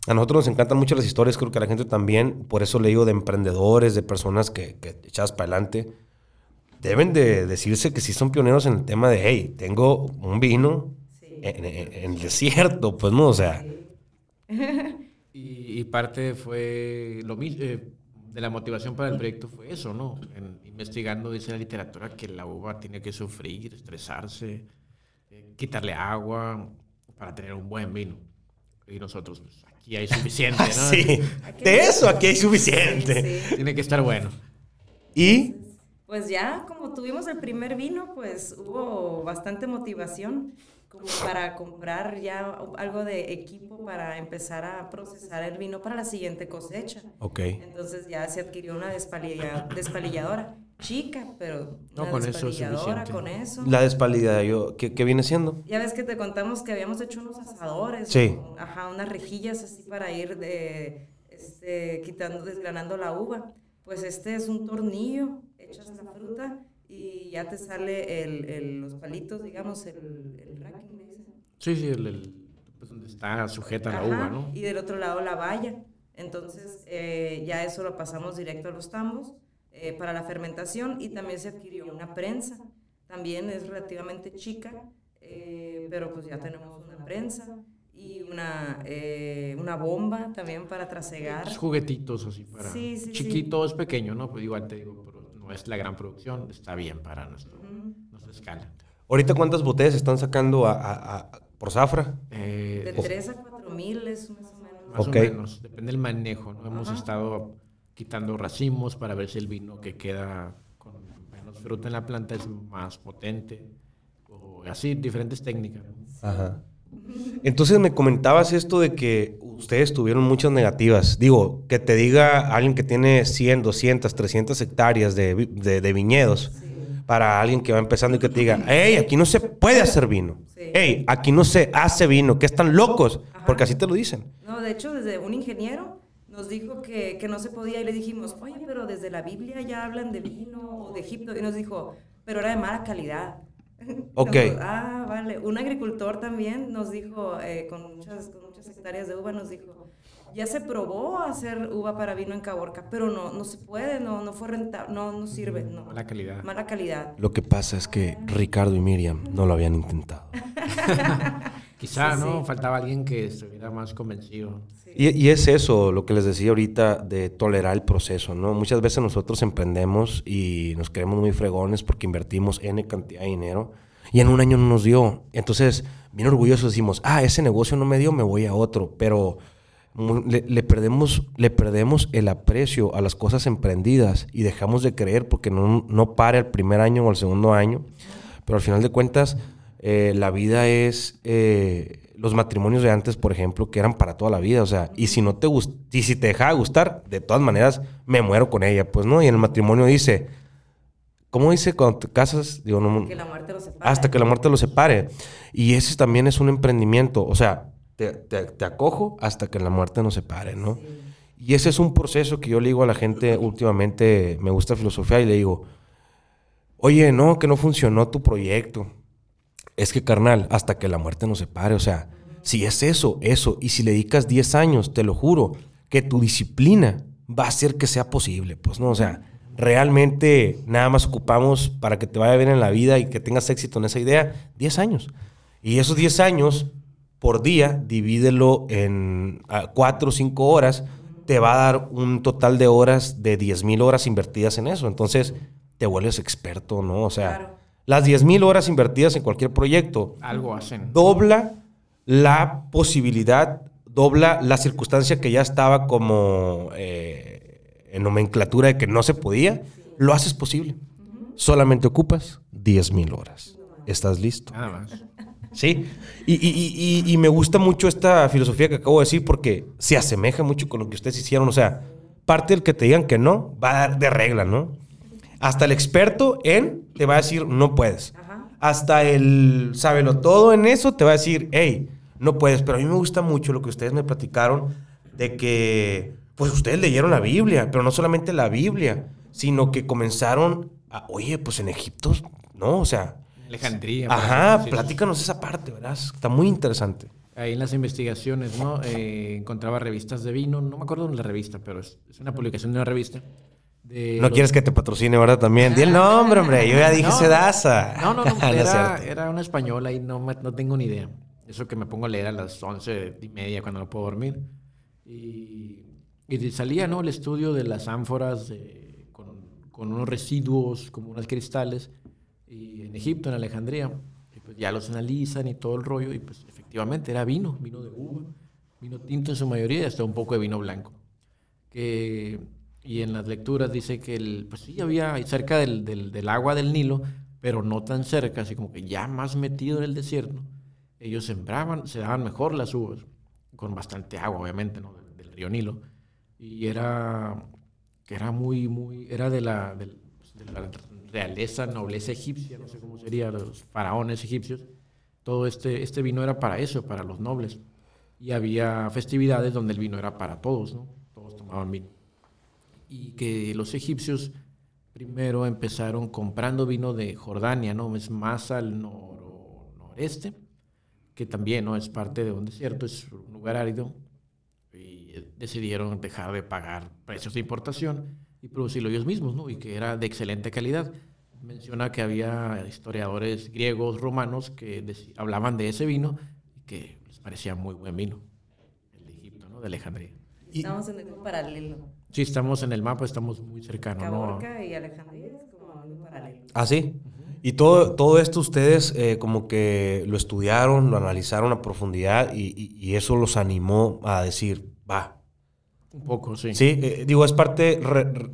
S1: a nosotros nos encantan mucho las historias, creo que a la gente también, por eso le digo de emprendedores, de personas que, que echadas para adelante, deben de decirse que sí son pioneros en el tema de, hey, tengo un vino
S2: Sí.
S1: en, en- en el desierto, pues no, o sea,
S3: Y, y parte fue lo mismo. de la motivación para el proyecto fue eso, ¿no? En- investigando, dice la literatura, que la uva tiene que sufrir, estresarse, eh, quitarle agua para tener un buen vino. Y nosotros, pues aquí hay suficiente, ¿no?
S1: sí, de eso aquí hay suficiente.
S2: Sí, sí.
S3: Tiene que estar bueno.
S1: Y
S2: Pues ya, como tuvimos el primer vino, pues hubo bastante motivación como para comprar ya algo de equipo para empezar a procesar el vino para la siguiente cosecha.
S1: Ok.
S2: Entonces ya se adquirió una despalilla- despalilladora chica, pero
S3: No,
S2: una
S3: con eso es suficiente.
S2: con eso.
S1: La despalida, yo, ¿qué, qué viene siendo?
S2: Ya ves que te contamos que habíamos hecho unos asadores,
S1: Sí.
S2: con- ajá, unas rejillas así para ir de, este, quitando, desgranando la uva. Pues este es un tornillo, echas la fruta y ya te sale el, el- los palitos, digamos, el, el racking.
S3: Sí, sí, el, el- pues donde está sujeta la
S2: Ajá,
S3: uva, ¿no?
S2: Y del otro lado la valla. Entonces eh, ya eso lo pasamos directo a los tambos eh, para la fermentación y también se adquirió una prensa. También es relativamente chica, eh, pero pues ya tenemos una prensa y una, eh, una bomba también para trasegar.
S3: Pues juguetitos así para...
S2: Sí, sí, sí.
S3: Chiquito, es pequeño, ¿no? Pues igual te digo, pero no es la gran producción, está bien para nuestro, nuestra escala.
S1: Ahorita, ¿cuántas botellas están sacando a- a- a- por zafra?
S3: Eh,
S2: De 3 a 4 mil es más o menos.
S3: Más
S1: Ok.
S3: o menos, depende del manejo, ¿no? Hemos
S2: Ajá.
S3: estado quitando racimos para ver si el vino que queda con menos fruta en la planta es más potente. O así, diferentes técnicas.
S1: Ajá. Entonces me comentabas esto de que ustedes tuvieron muchas negativas. Digo, que te diga alguien que tiene 100, 200, 300 hectáreas de, de- de viñedos para alguien que va empezando y que te diga, hey, aquí no se puede hacer vino.
S2: Sí.
S1: Hey, aquí no se hace vino, que están locos,
S2: Ajá.
S1: porque así te lo dicen.
S2: No, de hecho, desde un ingeniero nos dijo que, que no se podía y le dijimos, oye, pero desde la Biblia ya hablan de vino o de Egipto. Y nos dijo, pero era de mala calidad.
S1: Ok.
S2: Nos- ah, vale. Un agricultor también nos dijo, eh, con, muchas, con muchas hectáreas de uva, nos dijo, ya se probó hacer uva para vino en Caborca, pero no, no se puede, no, no fue rentable, no, no sirve, no.
S3: Mala calidad.
S2: Mala calidad.
S1: Lo que pasa es que Ricardo y Miriam no lo habían intentado.
S3: Quizá,
S2: Sí,
S3: ¿no?
S2: sí.
S3: Faltaba alguien que estuviera más convencido.
S1: Y, y es eso lo que les decía ahorita de tolerar el proceso, ¿no? Muchas veces nosotros emprendemos y nos creemos muy fregones porque invertimos N cantidad de dinero y en un año no nos dio. Entonces, bien orgullosos decimos, ah, ese negocio no me dio, me voy a otro. Pero le, le perdemos, le perdemos el aprecio a las cosas emprendidas y dejamos de creer porque no, no pare el primer año o el segundo año. Pero al final de cuentas, eh, la vida es eh, los matrimonios de antes, por ejemplo, que eran para toda la vida. O sea, y si no te gust y si te dejaba de gustar, de todas maneras me muero con ella, pues no. Y en el matrimonio dice, ¿cómo dice cuando te casas? Digo, no,
S2: Que la muerte los separe.
S1: hasta que la muerte los separe. Y ese también es un emprendimiento. O sea, te, te- te acojo hasta que la muerte nos separe, ¿no? Y ese es un proceso que yo le digo a la gente últimamente, me gusta filosofía y le digo, oye, no, que no funcionó tu proyecto. Es que, carnal, hasta que la muerte nos separe. O sea, si es eso, eso. Y si le dedicas 10 años, te lo juro, que tu disciplina va a hacer que sea posible. Pues no, o sea, realmente nada más ocupamos para que te vaya bien en la vida y que tengas éxito en esa idea, 10 años. Y esos 10 años por día, divídelo en 4 o 5 horas, te va a dar un total de horas de 10 mil horas invertidas en eso. Entonces, te vuelves experto, ¿no? O sea,
S2: Claro.
S1: Las 10 mil horas invertidas en cualquier proyecto
S3: Algo hacen.
S1: dobla la posibilidad, dobla la circunstancia que ya estaba como eh, en nomenclatura de que no se podía, lo haces posible. Solamente ocupas 10 mil horas. ¿Estás listo?
S3: Nada más.
S1: Sí. Y, y- y- y- y me gusta mucho esta filosofía que acabo de decir porque se asemeja mucho con lo que ustedes hicieron. O sea, parte del que te digan que no va a dar de regla, ¿no? Hasta el experto en te va a decir no puedes.
S2: Ajá.
S1: Hasta el sábelo todo en eso te va a decir, hey, no puedes. Pero a mí me gusta mucho lo que ustedes me platicaron de que, pues ustedes leyeron la Biblia, pero no solamente la Biblia, sino que comenzaron a, oye, pues en Egipto, ¿no? O sea,
S3: Alejandría.
S1: Ajá,
S3: ejemplo, sí.
S1: platícanos esa parte, ¿verdad? Está muy interesante.
S3: Ahí en las investigaciones, ¿no? Eh, encontraba revistas de vino, no me acuerdo de la revista, pero es, es una publicación de una revista. De
S1: No
S3: los-
S1: quieres que te patrocine, ¿verdad? También. Di el nombre, hombre. Yo ya dije
S3: No.
S1: Sedasa.
S3: No, no, no, era, una española y no, no tengo ni idea. Eso que me pongo a leer a las once y media cuando no puedo dormir. Y, y salía, ¿no? El estudio de las ánforas de- con, con unos residuos, como unos cristales, y en Egipto, en Alejandría. Y pues ya los analizan y todo el rollo, y pues efectivamente era vino, vino de uva, vino tinto en su mayoría, y hasta un poco de vino blanco. Que, y en las lecturas dice que el, pues sí, había cerca del, del, agua del Nilo, pero no tan cerca, así como que ya más metido en el desierto, ellos sembraban, se daban mejor las uvas, con bastante agua, obviamente, ¿no? del, río Nilo. Y era, que era muy, muy, era de la, del- de la realeza, nobleza egipcia, no sé cómo sería, los faraones egipcios. Todo este, este vino era para eso, para los nobles. Y había festividades donde el vino era para todos, ¿no? Todos tomaban vino. Y que los egipcios primero empezaron comprando vino de Jordania, ¿no? Es más al noro- noreste, que también, ¿no? Es parte de un desierto, es un lugar árido. Y decidieron dejar de pagar precios de importación y producirlo ellos mismos, ¿no? Y que era de excelente calidad. Menciona que había historiadores griegos, romanos, que hablaban de ese vino y que les parecía muy buen vino, el de Egipto, ¿no? De Alejandría.
S2: Estamos en el paralelo.
S3: Sí, estamos en el mapa, estamos muy cercanos, ¿no?
S2: Caborca y Alejandría es como un paralelo.
S1: ¿Ah, sí? Y todo, todo esto ustedes eh, como que lo estudiaron, lo analizaron a profundidad y, y- y eso los animó a decir, va.
S3: Un poco, sí.
S1: Sí, eh, digo, es parte... re- re-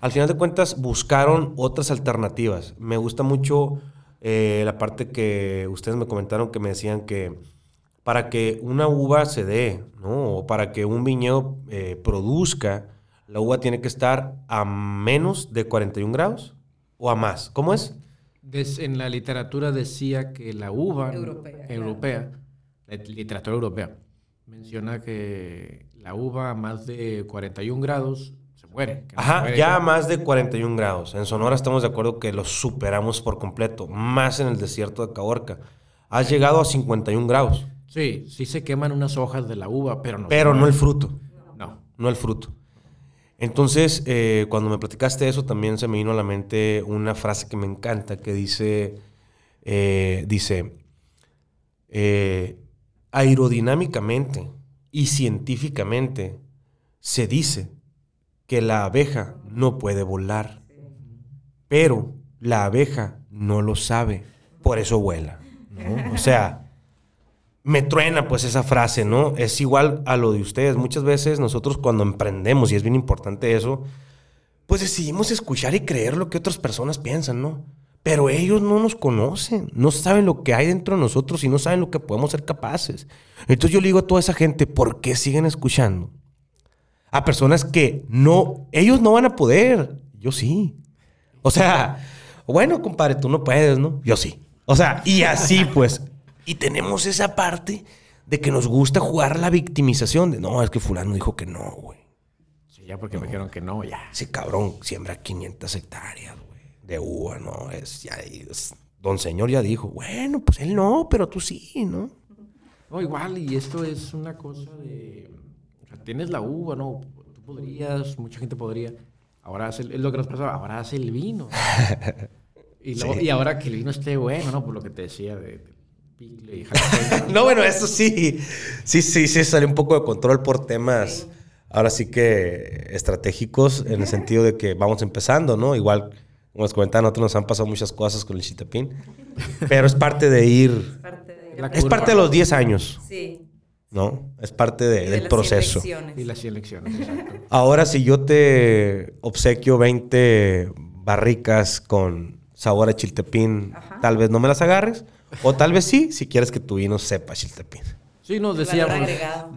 S1: al final de cuentas buscaron otras alternativas. Me gusta mucho eh, la parte que ustedes me comentaron que me decían que para que una uva se dé, ¿no? O para que un viñedo eh, produzca, la uva tiene que estar a menos de 41 grados o a más. ¿Cómo es?
S3: Des- en la literatura decía que la uva
S2: Europea, claro.
S3: la literatura europea, menciona que la uva a más de 41 grados se muere. se
S1: Ajá,
S3: muere.
S1: ya a más de 41 grados. En Sonora estamos de acuerdo que lo superamos por completo, más en el desierto de Caborca. Has llegado a 51 grados,
S3: Sí, sí se queman unas hojas de la uva, pero no.
S1: pero no el fruto,
S3: No.
S1: no el fruto. Entonces, eh, cuando me platicaste eso, también se me vino a la mente una frase que me encanta, que dice, eh, dice, eh, aerodinámicamente y científicamente se dice que la abeja no puede volar, pero la abeja no lo sabe, por eso vuela. ¿no? O sea, me truena pues esa frase, ¿no? Es igual a lo de ustedes. Muchas veces nosotros cuando emprendemos, y es bien importante eso, pues decidimos escuchar y creer lo que otras personas piensan, ¿no? Pero ellos no nos conocen, no saben lo que hay dentro de nosotros y no saben lo que podemos ser capaces. Entonces yo le digo a toda esa gente, ¿por qué siguen escuchando? A personas que no, ellos no van a poder, yo sí. O sea, bueno, compadre, tú no puedes, ¿no? Yo sí. O sea, y así pues. Y tenemos esa parte de que nos gusta jugar a la victimización de, no, es que fulano dijo que no, güey.
S3: Sí, ya porque me dijeron que no, ya.
S1: Ese cabrón siembra 500 hectáreas, güey, de uva, ¿no? Es, ya, es- don señor ya dijo, bueno, pues él no, pero tú sí, ¿no?
S3: No, igual, y esto es una cosa de. O sea, tienes la uva, ¿no? Tú podrías, mucha gente podría. Ahora hace, es lo que nos pasa, ahora hace el vino. Y, luego- y ahora que el vino esté bueno, ¿no? Por lo que te decía de, de picle y jalapeño.
S1: No, bueno, eso sí, sí, sí, sí, salió un poco de control por temas, ahora sí que estratégicos, en el sentido de que vamos empezando, ¿no? Igual, como les comentaba, a nosotros nos han pasado muchas cosas con el chitapín, pero es parte de ir,
S2: Parte de-
S3: La
S1: es parte de los 10 años,
S2: Sí.
S1: ¿no? Es parte de-
S2: y de
S1: del
S2: las
S1: proceso.
S2: elecciones.
S3: Y las elecciones, exacto.
S1: Ahora, si yo te obsequio 20 barricas con sabor a chiltepín,
S2: Ajá.
S1: tal vez no me las agarres, o tal vez sí, si quieres que tu vino sepa chiltepín.
S3: Sí, nos decíamos,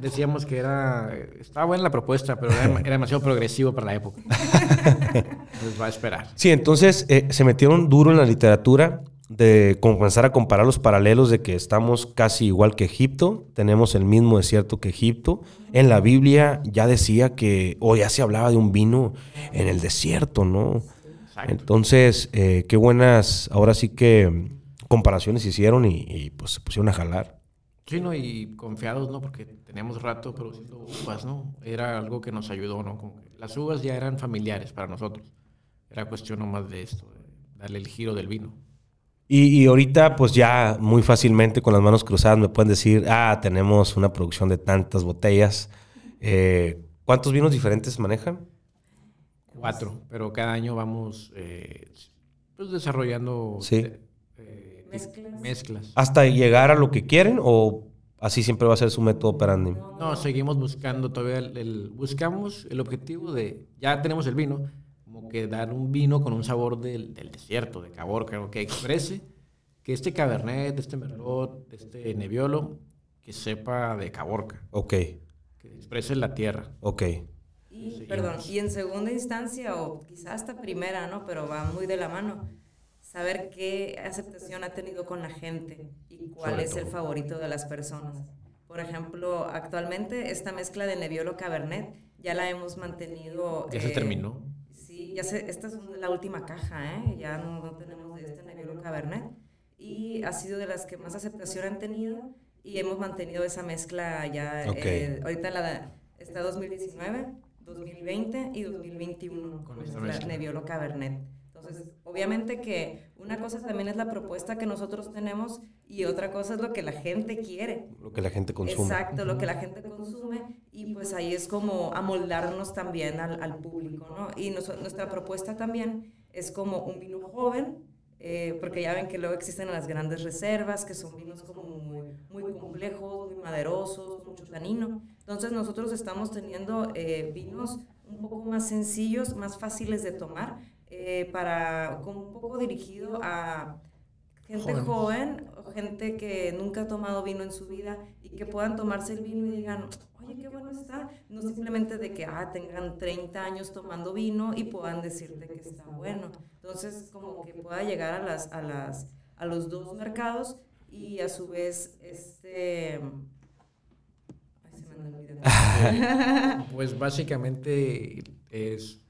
S3: decíamos que era, estaba buena la propuesta, pero era, era demasiado progresivo para la época. Entonces va a esperar.
S1: Sí, entonces eh, se metieron duro en la literatura de comenzar a comparar los paralelos de que estamos casi igual que Egipto, tenemos el mismo desierto que Egipto. En la Biblia ya decía que, o ya se hablaba de un vino en el desierto, ¿no?
S3: Exacto.
S1: Entonces, eh, qué buenas, ahora sí que comparaciones hicieron y, y, pues se pusieron a jalar.
S3: Sí, ¿no? Y confiados, ¿no? Porque teníamos rato produciendo uvas, ¿no? Era algo que nos ayudó, ¿no? Como que las uvas ya eran familiares para nosotros. Era cuestión nomás de esto, de darle el giro del vino.
S1: Y, y ahorita, pues ya muy fácilmente con las manos cruzadas me pueden decir, ah, tenemos una producción de tantas botellas. Eh, ¿Cuántos vinos diferentes manejan?
S3: Cuatro, pero cada año vamos eh, pues desarrollando
S1: Sí.
S3: eh,
S2: Mezclas.
S3: mezclas.
S1: ¿Hasta llegar a lo que quieren o así siempre va a ser su método operandi?
S3: No, seguimos buscando todavía el, el- buscamos el objetivo de ya tenemos el vino, como que dar un vino con un sabor del, del desierto, de Caborca, que exprese que este Cabernet, este Merlot, este Nebbiolo, que sepa de Caborca,
S1: Ok,
S3: que exprese la tierra.
S1: ok.
S2: Y, perdón, y en segunda instancia, o quizás hasta primera, ¿no? Pero va muy de la mano. Saber qué aceptación ha tenido con la gente y cuál
S3: Sobre
S2: es el favorito de las personas. Por ejemplo, actualmente esta mezcla de Nebbiolo Cabernet ya la hemos mantenido.
S3: Ya se
S2: eh,
S3: terminó.
S2: Sí, ya se, esta es la última caja, ¿eh? Ya no, no tenemos de este Nebbiolo Cabernet. Y ha sido de las que más aceptación han tenido y hemos mantenido esa mezcla ya. Eh, ahorita la, está 2019, 2020 y 2021
S3: Con mezcla.
S2: Nebbiolo Cabernet. Entonces, obviamente que una cosa también es la propuesta que nosotros tenemos y otra cosa es lo que la gente quiere.
S1: Lo que la gente consume.
S2: Exacto, lo que la gente consume y pues ahí es como amoldarnos también al, al público, ¿no? Y nos- nuestra propuesta también es como un vino joven, eh, porque ya ven que luego existen las grandes reservas, que son vinos como muy, muy complejos, muy maderosos, mucho tanino. Entonces nosotros estamos teniendo eh, vinos un poco más sencillos, más fáciles de tomar, eh, para, como un poco dirigido a gente
S3: Jóvenes.
S2: joven, gente que nunca ha tomado vino en su vida y que puedan tomarse el vino y digan, oye, qué bueno está. No simplemente de que ah, tengan 30 años tomando vino y puedan decirte que está bueno. Entonces, como que pueda llegar a, las, a, las, a los dos mercados y a su vez, este... ay, se me.
S3: Pues básicamente es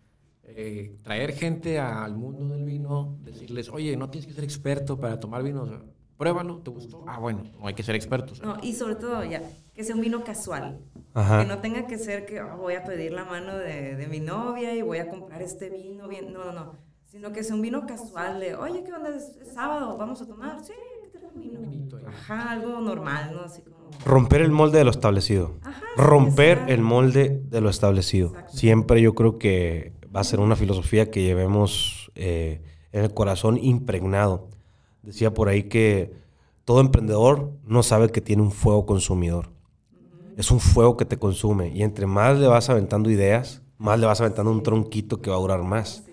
S3: eh, traer gente al mundo del vino, decirles, oye, no tienes que ser experto para tomar vino, o sea, pruébalo, ¿te gustó? Ah, bueno, no hay que ser expertos.
S2: No, y sobre todo ya, que sea un vino casual.
S1: Ajá.
S2: Que no tenga que ser que "Ah, voy a pedir la mano de, de mi novia y voy a comprar este vino bien. No, no, no. Sino que sea un vino casual de, oye, ¿qué onda? Es, es sábado, vamos a tomar. Sí, traer un vino.
S3: Vinito ahí.
S2: Ajá, algo normal, ¿no? Así como.
S1: Romper el molde de lo establecido.
S2: Ajá,
S1: Romper
S2: exacto.
S1: el molde de lo establecido.
S2: Exacto.
S1: Siempre yo creo que va a ser una filosofía que llevemos eh, en el corazón impregnado. Decía por ahí que todo emprendedor no sabe que tiene un fuego consumidor. Es un fuego que te consume. Y entre más le vas aventando ideas, más le vas aventando un tronquito que va a durar más.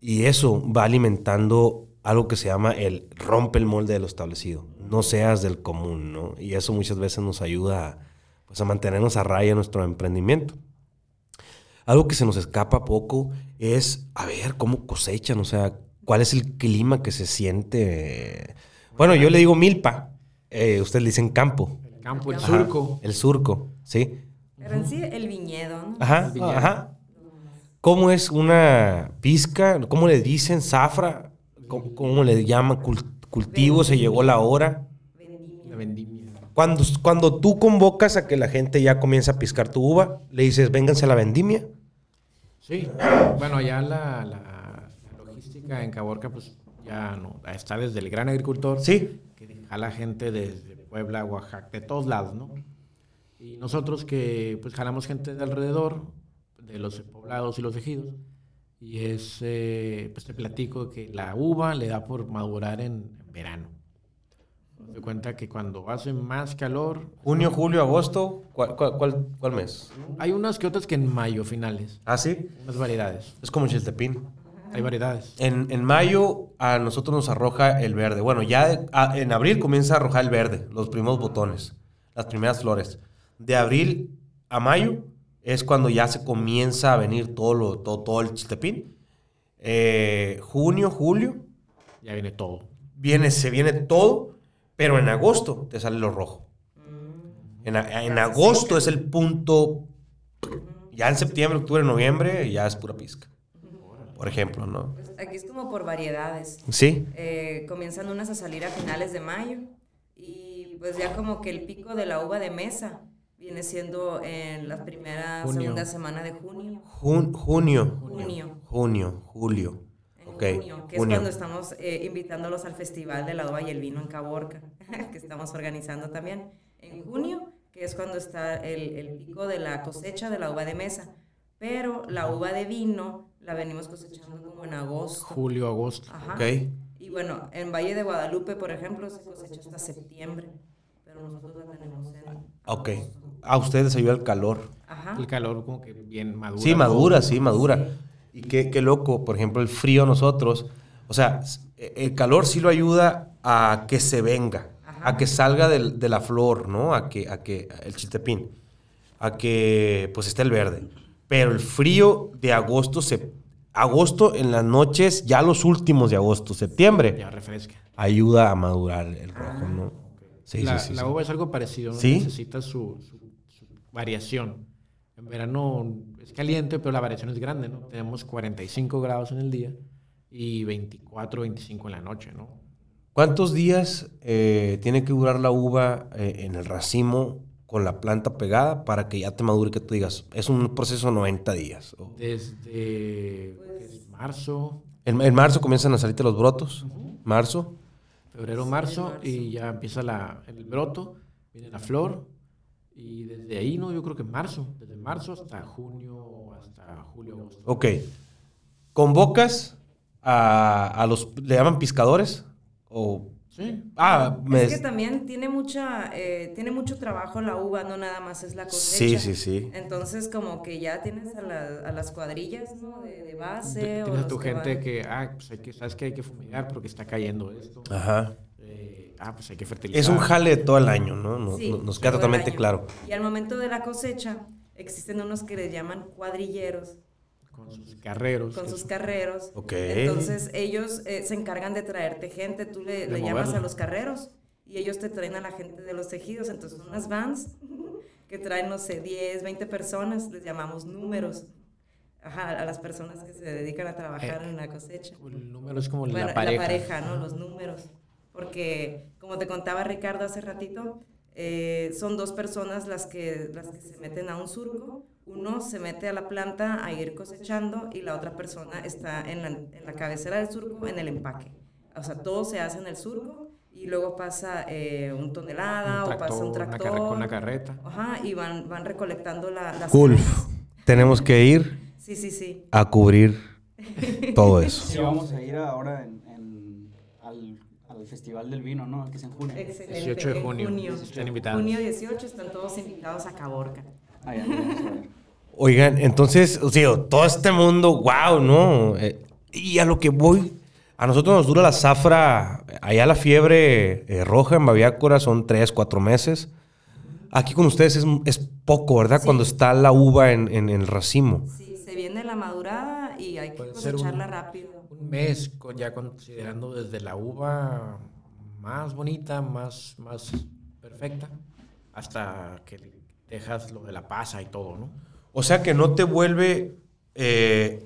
S1: Y eso va alimentando algo que se llama el rompe el molde de lo establecido. No seas del común, ¿no? Y eso muchas veces nos ayuda a, pues, a mantenernos a raya en nuestro emprendimiento. Algo que se nos escapa poco es, a ver, cómo cosechan, o sea, cuál es el clima que se siente. Bueno, yo le digo milpa, eh, ustedes le dicen campo.
S3: El campo, el
S1: Ajá,
S3: surco.
S1: El surco, ¿sí?
S2: Pero en sí, el viñedo, ¿no?
S1: Ajá,
S3: viñedo.
S1: ajá. ¿Cómo es una pizca? ¿Cómo le dicen? ¿Zafra? ¿Cómo, cómo le llaman? Cul- ¿Cultivo? ¿Se llegó la hora?
S3: La vendimia.
S1: Cuando, cuando tú convocas a que la gente ya comience a piscar tu uva, le dices, vénganse a la vendimia.
S3: Sí, bueno, ya la, la- la logística en Caborca, pues ya no, está desde el gran agricultor,
S1: Sí.
S3: que jala gente desde Puebla, Oaxaca, de todos lados, ¿no? Y nosotros que pues jalamos gente de alrededor, de los poblados y los ejidos, y es, eh, pues te platico que la uva le da por madurar en, en verano. Cuenta que cuando hace más calor,
S1: Junio, julio, agosto. ¿Cuál, cuál, cuál- cuál mes?
S3: hay unas que otras que en mayo finales,
S1: Ah, sí.
S3: unas variedades,
S1: Es como Chiltepín.
S3: hay variedades.
S1: En, en mayo a nosotros nos arroja el verde. Bueno, ya de- a- en abril comienza a arrojar el verde, los primeros botones, las primeras flores. De abril a mayo es cuando ya se comienza a venir todo, lo, todo, todo el chiltepín. Eh, junio, julio,
S3: Ya viene todo.
S1: viene, se viene todo, pero en agosto te sale lo rojo. En, a- en agosto es el punto. Ya en septiembre, octubre, noviembre ya es pura pizca. Por ejemplo, ¿no?
S2: Pues aquí es como por variedades.
S1: Sí.
S2: Eh, comienzan unas a salir a finales de mayo y pues ya como que el pico de la uva de mesa viene siendo en la primera,
S3: Junio.
S2: segunda semana de junio.
S1: Jun- junio.
S2: Junio.
S1: Junio, julio.
S2: En
S1: Ok.
S2: junio, que
S1: junio.
S2: es cuando estamos eh, invitándolos al Festival de la Uva y el Vino en Caborca, que estamos organizando también. En junio, que es cuando está el, el pico de la cosecha de la uva de mesa. Pero la uva de vino la venimos cosechando como en agosto.
S3: Julio, agosto.
S2: Ajá.
S1: Ok.
S2: Y bueno, en Valle de Guadalupe, por ejemplo, se cosecha hasta septiembre. Pero nosotros la tenemos en.
S1: Ok.
S2: agosto.
S1: A ustedes les ayuda el calor.
S2: Ajá.
S3: El calor como que bien maduro.
S1: Sí, madura, sí, madura. Y qué, qué loco, por ejemplo, el frío a nosotros. O sea, s- el calor sí lo ayuda a que se venga,
S2: Ajá.
S1: a que salga del- de la flor, ¿no? A que, a que, el chiltepín, a que pues esté el verde. Pero el frío de agosto, se, agosto en las noches, ya los últimos de agosto, septiembre,
S3: Ya refresca.
S1: ayuda a madurar el rojo, ¿no? Sí,
S3: la
S1: sí, sí.
S3: la uva es algo parecido. ¿no?
S1: ¿Sí?
S3: Necesita su, su- su variación. En verano es caliente, pero la variación es grande, ¿no? Tenemos 45 grados en el día y 24, 25 en la noche, ¿no?
S1: ¿Cuántos días eh, tiene que durar la uva eh, en el racimo con la planta pegada para que ya te madure que tú digas? Es un proceso de 90 días. o-
S3: Desde ¿qué es? marzo,
S1: En, en marzo comienzan a salirte los brotos. Marzo.
S3: febrero, marzo, y ya empieza la, el broto, viene la flor y desde ahí, ¿no? Yo creo que marzo, desde marzo hasta junio, hasta julio, agosto.
S1: Ok. Convocas a, a los... ¿Le llaman piscadores? O...
S3: Sí.
S1: Ah, me...
S2: Es que también tiene mucha, eh, tiene mucho trabajo la uva, no nada más es la cosecha.
S1: Sí, sí, sí.
S2: Entonces, como que ya tienes a, la- a las cuadrillas, ¿no? De, de base. o
S3: Tienes a tu
S2: que
S3: gente
S2: van-
S3: que, ah, pues hay que, sabes que hay que fumigar porque está cayendo esto.
S1: Ajá.
S3: Eh, ah, pues hay que fertilizar.
S1: Es un jale de todo el año, ¿no? No-
S2: Sí,
S1: no- nos queda totalmente claro.
S2: Y al momento de la cosecha, existen unos que les llaman cuadrilleros,
S3: Con sus carreros.
S2: con sus
S3: son-
S2: carreros.
S1: Ok.
S2: Entonces, ellos eh, se encargan de traerte gente, tú le, le llamas a los carreros y ellos te traen a la gente de los tejidos. Entonces, unas vans que traen, no sé, 10, 20 personas, les llamamos números. Ajá, a las personas que se dedican a trabajar en la cosecha.
S3: El número es como
S2: Bueno,
S3: la pareja.
S2: la pareja, ¿no? Los números. Porque, como te contaba Ricardo hace ratito, eh, son dos personas las que, las que se meten a un surco. Uno se mete a la planta a ir cosechando y la otra persona está en la, en la cabecera del surco en el empaque. O sea, todo se hace en el surco y luego pasa eh, un tonelada
S3: Un
S2: o pasa un
S3: tractor, una
S2: tractor.
S3: carre- con una carreta.
S2: Ajá, y van, van recolectando la, las
S1: Cool. Tenemos que ir
S2: Sí, sí, sí.
S1: a cubrir todo eso.
S4: Sí, vamos a ir ahora en, Festival del Vino, ¿no? Que es en junio.
S2: Excelente.
S3: 18 de junio.
S2: junio.
S3: Están invitados.
S2: Junio 18 están todos invitados a Caborca.
S4: Ah, ya.
S1: Oigan, entonces, o sea, todo este mundo, wow, ¿no? Eh, y a lo que voy, a nosotros nos dura la zafra, allá la fiebre eh, roja en Baviácora son tres, cuatro meses. Aquí con ustedes es, es poco, ¿verdad?
S2: Sí.
S1: Cuando está la uva en, en- en el racimo.
S2: Sí, viene la madurada y hay que
S3: ser un-
S2: cosecharla rápido.
S3: Un mes, con- ya considerando desde la uva más bonita, más, más perfecta, hasta que dejas lo de la pasa y todo, ¿no?
S1: O sea que no te vuelve, eh,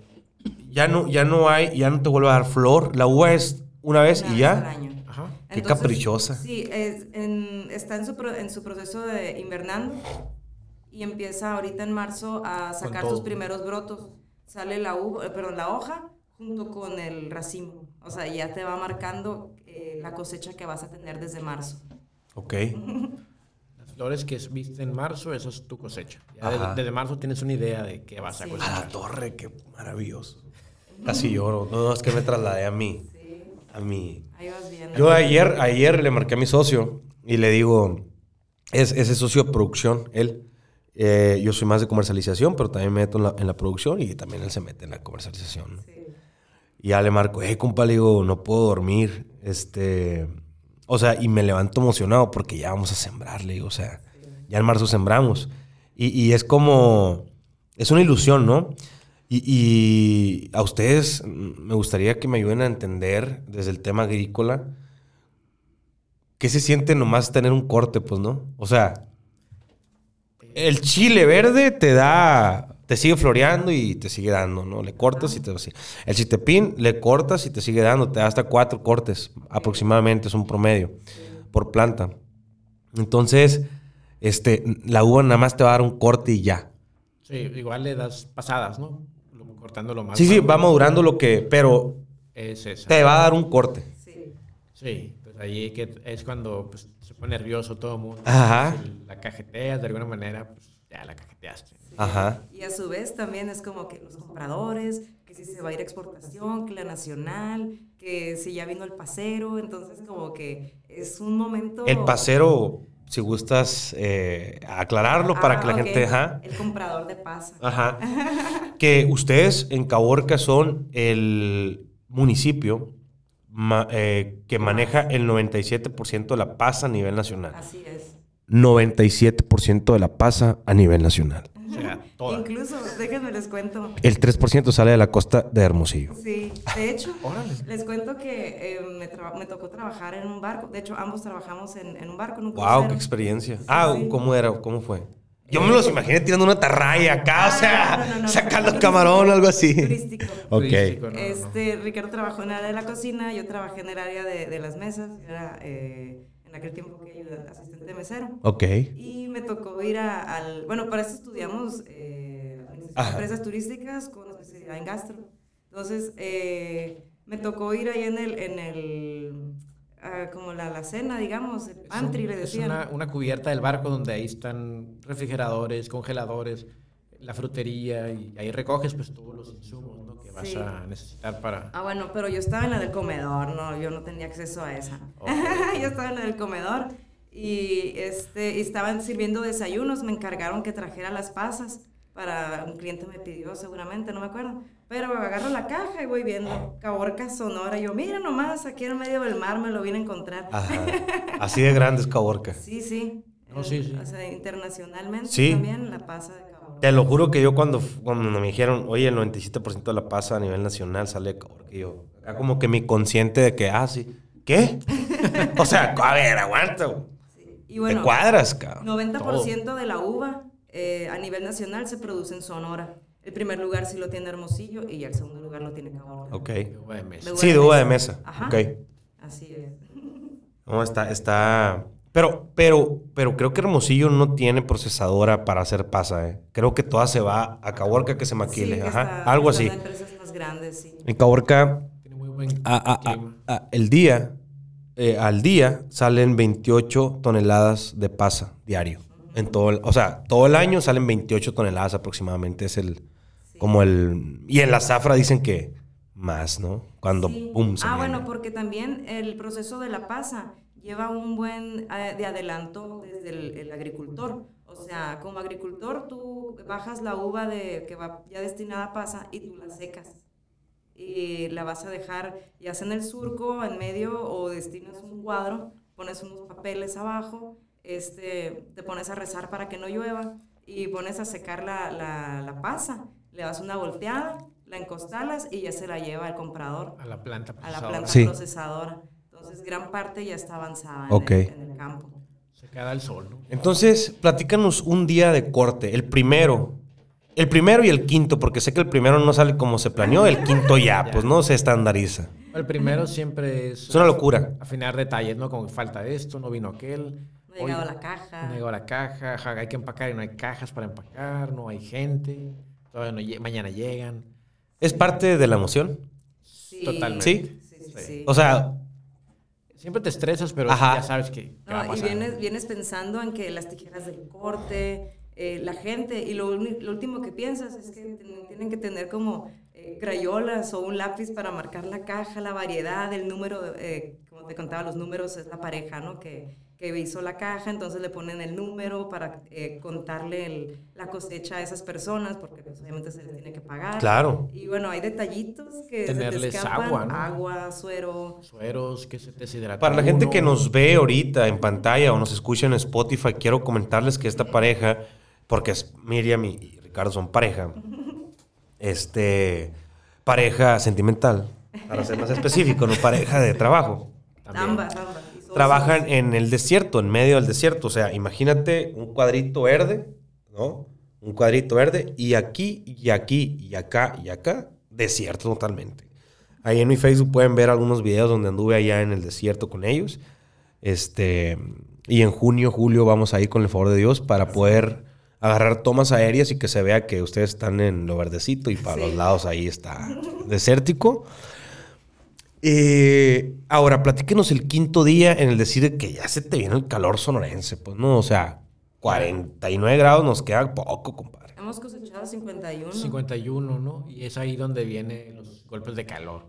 S1: ya, no, ya no hay, ya no te vuelve a dar flor. La uva es una vez
S2: Una
S1: y
S2: vez al
S1: ya.
S2: año.
S3: Ajá.
S1: Qué caprichosa.
S2: Sí, es- en- está en su, pro- en su proceso de invernando y empieza ahorita en marzo a sacar sus primeros brotos. Sale la uva, eh, perdón, la hoja junto con el racimo. O sea, ya te va marcando eh, la cosecha que vas a tener desde marzo.
S1: Ok.
S3: Las flores que viste en marzo, eso es tu cosecha. Ya desde, desde marzo tienes una idea de qué vas a
S2: Sí.
S1: A la
S3: cosechar.
S1: torre, qué maravilloso. Casi lloro. No, es que me trasladé a mí.
S2: Sí,
S1: A mí.
S2: ahí vas viendo.
S1: Yo ayer, ayer le marqué a mi socio y le digo, es ese socio de producción, él. Eh, yo soy más de comercialización, pero también me meto en la, en la producción y también él se mete en la comercialización. ¿no?
S2: Sí.
S1: Y ya le marco, hey, compa, le digo, no puedo dormir. Este, o sea, y me levanto emocionado porque ya vamos a sembrar, le digo, o sea, ya en marzo sembramos. Y, y es como, es una ilusión, ¿no? Y, y a ustedes me gustaría que me ayuden a entender desde el tema agrícola qué se siente nomás tener un corte, pues, ¿no? O sea, el chile verde te da, te sigue floreando y te sigue dando, ¿no? Le cortas y te así. El chitepín le cortas y te sigue dando, te da hasta cuatro cortes aproximadamente, es un promedio por planta. Entonces, este, la uva nada más te va a dar un corte y ya.
S3: Sí, igual le das pasadas, ¿no? Lo- Cortando lo más.
S1: Sí, sí, va madurando lo que, pero
S3: Es esa.
S1: te va a dar un corte.
S2: Sí.
S3: Sí, pues ahí que es cuando pues, se pone nervioso todo el mundo.
S1: Ajá.
S3: Si la cajeteas de alguna manera, pues ya la cajeteaste.
S1: Ajá.
S2: Y a su vez también es como que los compradores, que si se va a ir a exportación, que la nacional, que si ya vino el pasero, entonces como que es un momento...
S1: El pasero, si gustas eh, aclararlo para
S2: Ah,
S1: que la
S2: ok,
S1: gente... Ajá.
S2: El comprador de pasa.
S1: Ajá. que ustedes en Caborca son el municipio ma- eh, que maneja el 97% de la pasa a nivel nacional.
S2: Así es.
S1: 97% de la pasa a nivel nacional.
S3: O sea, toda.
S2: Incluso, déjenme les cuento.
S1: El 3% sale de la costa de Hermosillo.
S2: Sí, de hecho, les cuento que eh, me, me tocó trabajar en un barco. De hecho, ambos trabajamos en, en un barco, en un
S1: Wow,
S2: crucero.
S1: qué experiencia. Ah,
S2: sí.
S1: ¿cómo era? ¿Cómo fue? Yo me los imaginé tirando una tarraya acá, o sea,
S2: no, no, no.
S1: sacando camarón o algo así.
S2: Turístico.
S1: Ok.
S3: Turístico, no, no.
S2: Este, Ricardo trabajó en el área de la cocina, yo trabajé en el área de, de las mesas, era eh, en aquel tiempo que ayudé asistente de mesero.
S1: Ok.
S2: Y me tocó ir a- al... Bueno, para eso estudiamos eh, empresas turísticas con especialidad en gastro. Entonces, eh, me tocó ir ahí en el... En el ah, como la, la cena, digamos, el
S3: Es un-
S2: pantry, le
S3: es
S2: decían.
S3: una, una cubierta del barco donde ahí están refrigeradores, congeladores, la frutería y ahí recoges pues todos los insumos ¿no? que vas
S2: Sí.
S3: a necesitar para...
S2: Ah, bueno, pero yo estaba en la del comedor, no, yo no tenía acceso a esa. Yo estaba en la del comedor y, este, y estaban sirviendo desayunos, me encargaron que trajera las pasas para un cliente me pidió seguramente, no me acuerdo. Pero agarro la caja y voy viendo Caborca Sonora. Yo, mira nomás, aquí en medio del mar me lo vine a encontrar.
S1: Ajá. Así de grande es Caborca.
S2: Sí, sí.
S3: No, sí, sí.
S2: O sea, internacionalmente
S1: Sí.
S2: también la pasa de Caborca.
S1: Te lo juro que yo cuando, cuando me dijeron, oye, el 97% de la pasa a nivel nacional sale de Caborca, y yo, acá como que mi consciente de que, ah, sí, ¿qué? o sea, a ver, aguanta.
S2: Sí. Y bueno,
S1: de cuadras, cabrón.
S2: 90% de la uva eh, a nivel nacional se produce en Sonora. El primer lugar sí lo tiene Hermosillo y el segundo lugar lo tiene Caborca.
S1: Ok.
S3: De uva de mesa.
S1: Sí, de uva de mesa.
S2: Ajá.
S1: Ok.
S2: Así es.
S1: No, está, está. Pero, pero, pero creo que Hermosillo no tiene procesadora para hacer pasa, ¿eh? Creo que toda se va a Caborca que se maquile.
S2: Sí, que
S1: Ajá.
S2: está-
S1: Algo así.
S2: de empresas más grandes, sí.
S1: En Caborca,
S3: Tiene muy buen
S1: a- a- a-
S3: clima.
S1: a- el día, eh, al día salen 28 toneladas de pasa diario. En todo el- o sea, todo el año salen 28 toneladas aproximadamente. Es el, como el, y en la zafra dicen que más, ¿no? Cuando,
S2: Sí.
S1: pum, se
S2: Ah,
S1: viene.
S2: bueno, porque también el proceso de la pasa lleva un buen eh, de adelanto desde el, el agricultor. O sea, como agricultor tú bajas la uva de, que va ya destinada a pasa y tú la secas. Y la vas a dejar ya sea en el surco, en medio, o destinas un cuadro, pones unos papeles abajo, este, te pones a rezar para que no llueva y pones a secar la, la, la pasa. Le das una volteada, la encostalas y ya se la lleva el comprador
S3: A la planta
S2: a la
S3: procesadora.
S2: planta
S1: Sí.
S2: procesadora. Entonces, gran parte ya está avanzada en,
S1: Ok.
S2: el, en el campo.
S3: Se queda al sol, ¿no?
S1: Entonces, platícanos un día de corte. El primero. El primero y el quinto, porque sé que el primero no sale como se planeó, el quinto ya, pues no se estandariza.
S3: El primero siempre es...
S1: Es una locura.
S3: Afinar detalles, ¿no? Como que falta esto, no vino aquel.
S2: No ha llegado
S3: Oye,
S2: la caja.
S3: No llegó la caja, hay que empacar y no hay cajas para empacar, no hay gente, todavía no lle- mañana llegan.
S1: ¿Es parte de la emoción?
S2: Sí,
S3: Totalmente.
S1: ¿Sí?
S2: Sí, sí, sí.
S1: O sea,
S3: Siempre te estresas, pero
S1: Ajá.
S3: ya sabes que, que va a
S2: No, y
S3: pasar.
S2: vienes, vienes pensando en que las tijeras del corte, eh, la gente, y lo, último que piensas es que tienen que tener como eh, crayolas o un lápiz para marcar la caja, la variedad, el número, eh, como te contaba, los números es la pareja, ¿no? Que, que hizo la caja, entonces le ponen el número para eh, contarle el- la cosecha a esas personas, porque pues, obviamente se les tiene que pagar.
S1: claro.
S2: Y bueno, hay detallitos que se
S3: Tenerles
S2: te escapan,
S3: agua, ¿no?
S2: agua, suero.
S3: Sueros, que se deshidrata
S1: Para la gente
S3: uno.
S1: que nos ve ahorita en pantalla o nos escucha en Spotify, quiero comentarles que esta pareja, porque es Miriam y y Ricardo son pareja, este, pareja sentimental, para ser más específico, no pareja de trabajo.
S3: También.
S2: Ambas.
S1: Trabajan en el desierto, en medio del desierto. O sea, imagínate un cuadrito verde, ¿no? Un cuadrito verde y aquí y aquí y acá y acá, desierto totalmente. Ahí en mi Facebook pueden ver algunos videos donde anduve allá en el desierto con ellos. Este, y en junio, julio vamos a ir con el favor de Dios para poder agarrar tomas aéreas y que se vea que ustedes están en lo verdecito y para
S2: Sí.
S1: los lados ahí está desértico. Eh, ahora, platíquenos el quinto día en el decir que ya se te viene el calor sonorense, pues, ¿no? O sea, 49 grados nos queda poco, compadre.
S2: Hemos cosechado 51.
S3: 51, ¿no? Y es ahí donde vienen los golpes de calor.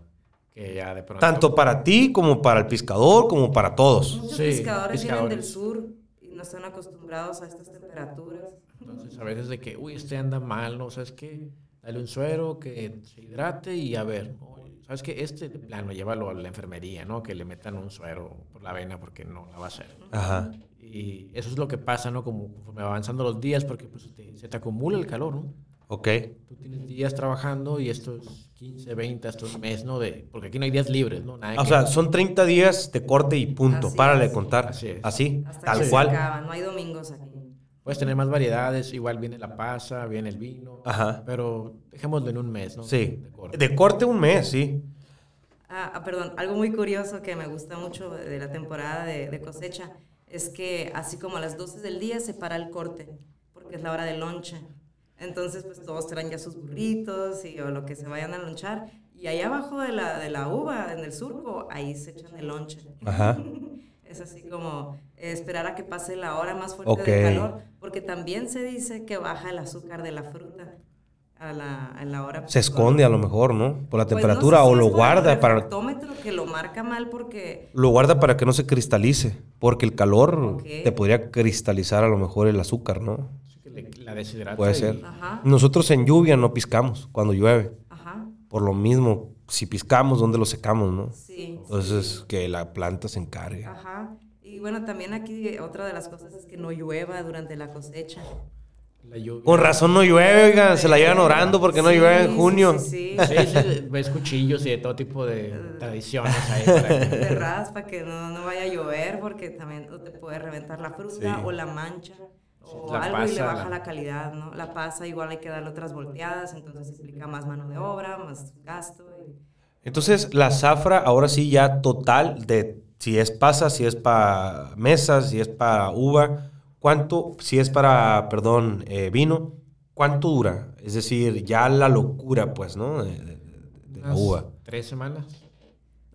S3: Que ya de pronto.
S1: Tanto para ti como para el pescador, como para todos.
S2: Muchos
S3: Sí,
S2: pescadores, vienen del
S3: pescadores.
S2: sur y no están acostumbrados a estas temperaturas.
S3: Entonces, a veces de que, uy, este anda mal, ¿no? ¿Sabes qué? Dale un suero, que se hidrate y a ver, ¿no? ¿sabes qué? Este de plano, llévalo a la enfermería, ¿no? Que le metan un suero por la vena porque no la va a hacer.
S1: Ajá.
S3: Y eso es lo que pasa, ¿no? Como conforme va avanzando los días, porque pues, te- se te acumula el calor, ¿no?
S1: Ok.
S3: Tú tienes días trabajando y estos 15, 20, estos mes, ¿no? De, porque aquí no hay días libres, ¿no? Nada
S1: O
S3: que-
S1: sea, son 30 días de corte y punto.
S2: Así
S1: Párale
S2: es.
S1: de contar.
S3: Así es.
S1: Así,
S2: Hasta
S1: tal
S2: que se
S1: cual.
S2: acaba. No hay domingos aquí.
S3: Puedes tener más variedades, igual viene la pasa, viene el vino.
S1: Ajá.
S3: Pero dejémoslo en un mes, ¿no?
S1: Sí.
S3: De corte.
S1: De corte un mes, sí.
S2: Ah, ah, perdón, algo muy curioso que me gusta mucho de la temporada de, de cosecha es que así como a las 12 del día se para el corte, porque es la hora del lonche. Entonces, pues todos traen ya sus burritos y o lo que se vayan a lonchar. Y ahí abajo de la, de la uva, en el surco, ahí se echan el lonche.
S1: Ajá.
S2: Es así como eh, esperar a que pase la hora más fuerte
S1: Ok.
S2: de calor, porque también se dice que baja el azúcar de la fruta a la, en la hora.
S1: Se esconde a lo mejor, ¿no? Por la
S2: Pues no
S1: temperatura
S2: sé si
S1: o lo
S2: por el
S1: guarda para
S2: que lo marca mal porque
S1: lo guarda para que no se cristalice, porque el calor
S2: Ok.
S1: te podría cristalizar a lo mejor el azúcar, ¿no?
S3: La deshidrata.
S1: Puede
S3: y-
S1: ser.
S2: Ajá.
S1: Nosotros en lluvia no piscamos cuando llueve.
S2: Ajá,
S1: Por lo mismo, si piscamos, ¿dónde lo secamos, no?
S2: sí.
S1: Entonces, que la planta se encargue.
S2: Ajá. Y bueno, también aquí otra de las cosas es que no llueva durante la cosecha.
S3: La.
S1: Con razón no llueve, se la llevan orando porque no llueve en junio.
S2: Sí, sí.
S3: Sí, sí, ves cuchillos y de todo tipo de tradiciones ahí. Para que-
S2: de raspa que no, no vaya a llover porque también te puede reventar la fruta
S1: Sí.
S2: o la mancha o
S3: la
S2: algo y le
S3: pasa,
S2: baja
S3: la-
S2: la... calidad, ¿no? La pasa igual hay que darle otras volteadas, entonces implica más mano de obra, más gasto.
S1: Entonces, la zafra ahora sí ya total de si es pasa, si es para mesas, si es para uva, ¿cuánto, si es para, perdón, eh, vino, cuánto dura? Es decir, ya la locura, pues, ¿no? De, de- de la uva.
S3: Tres semanas.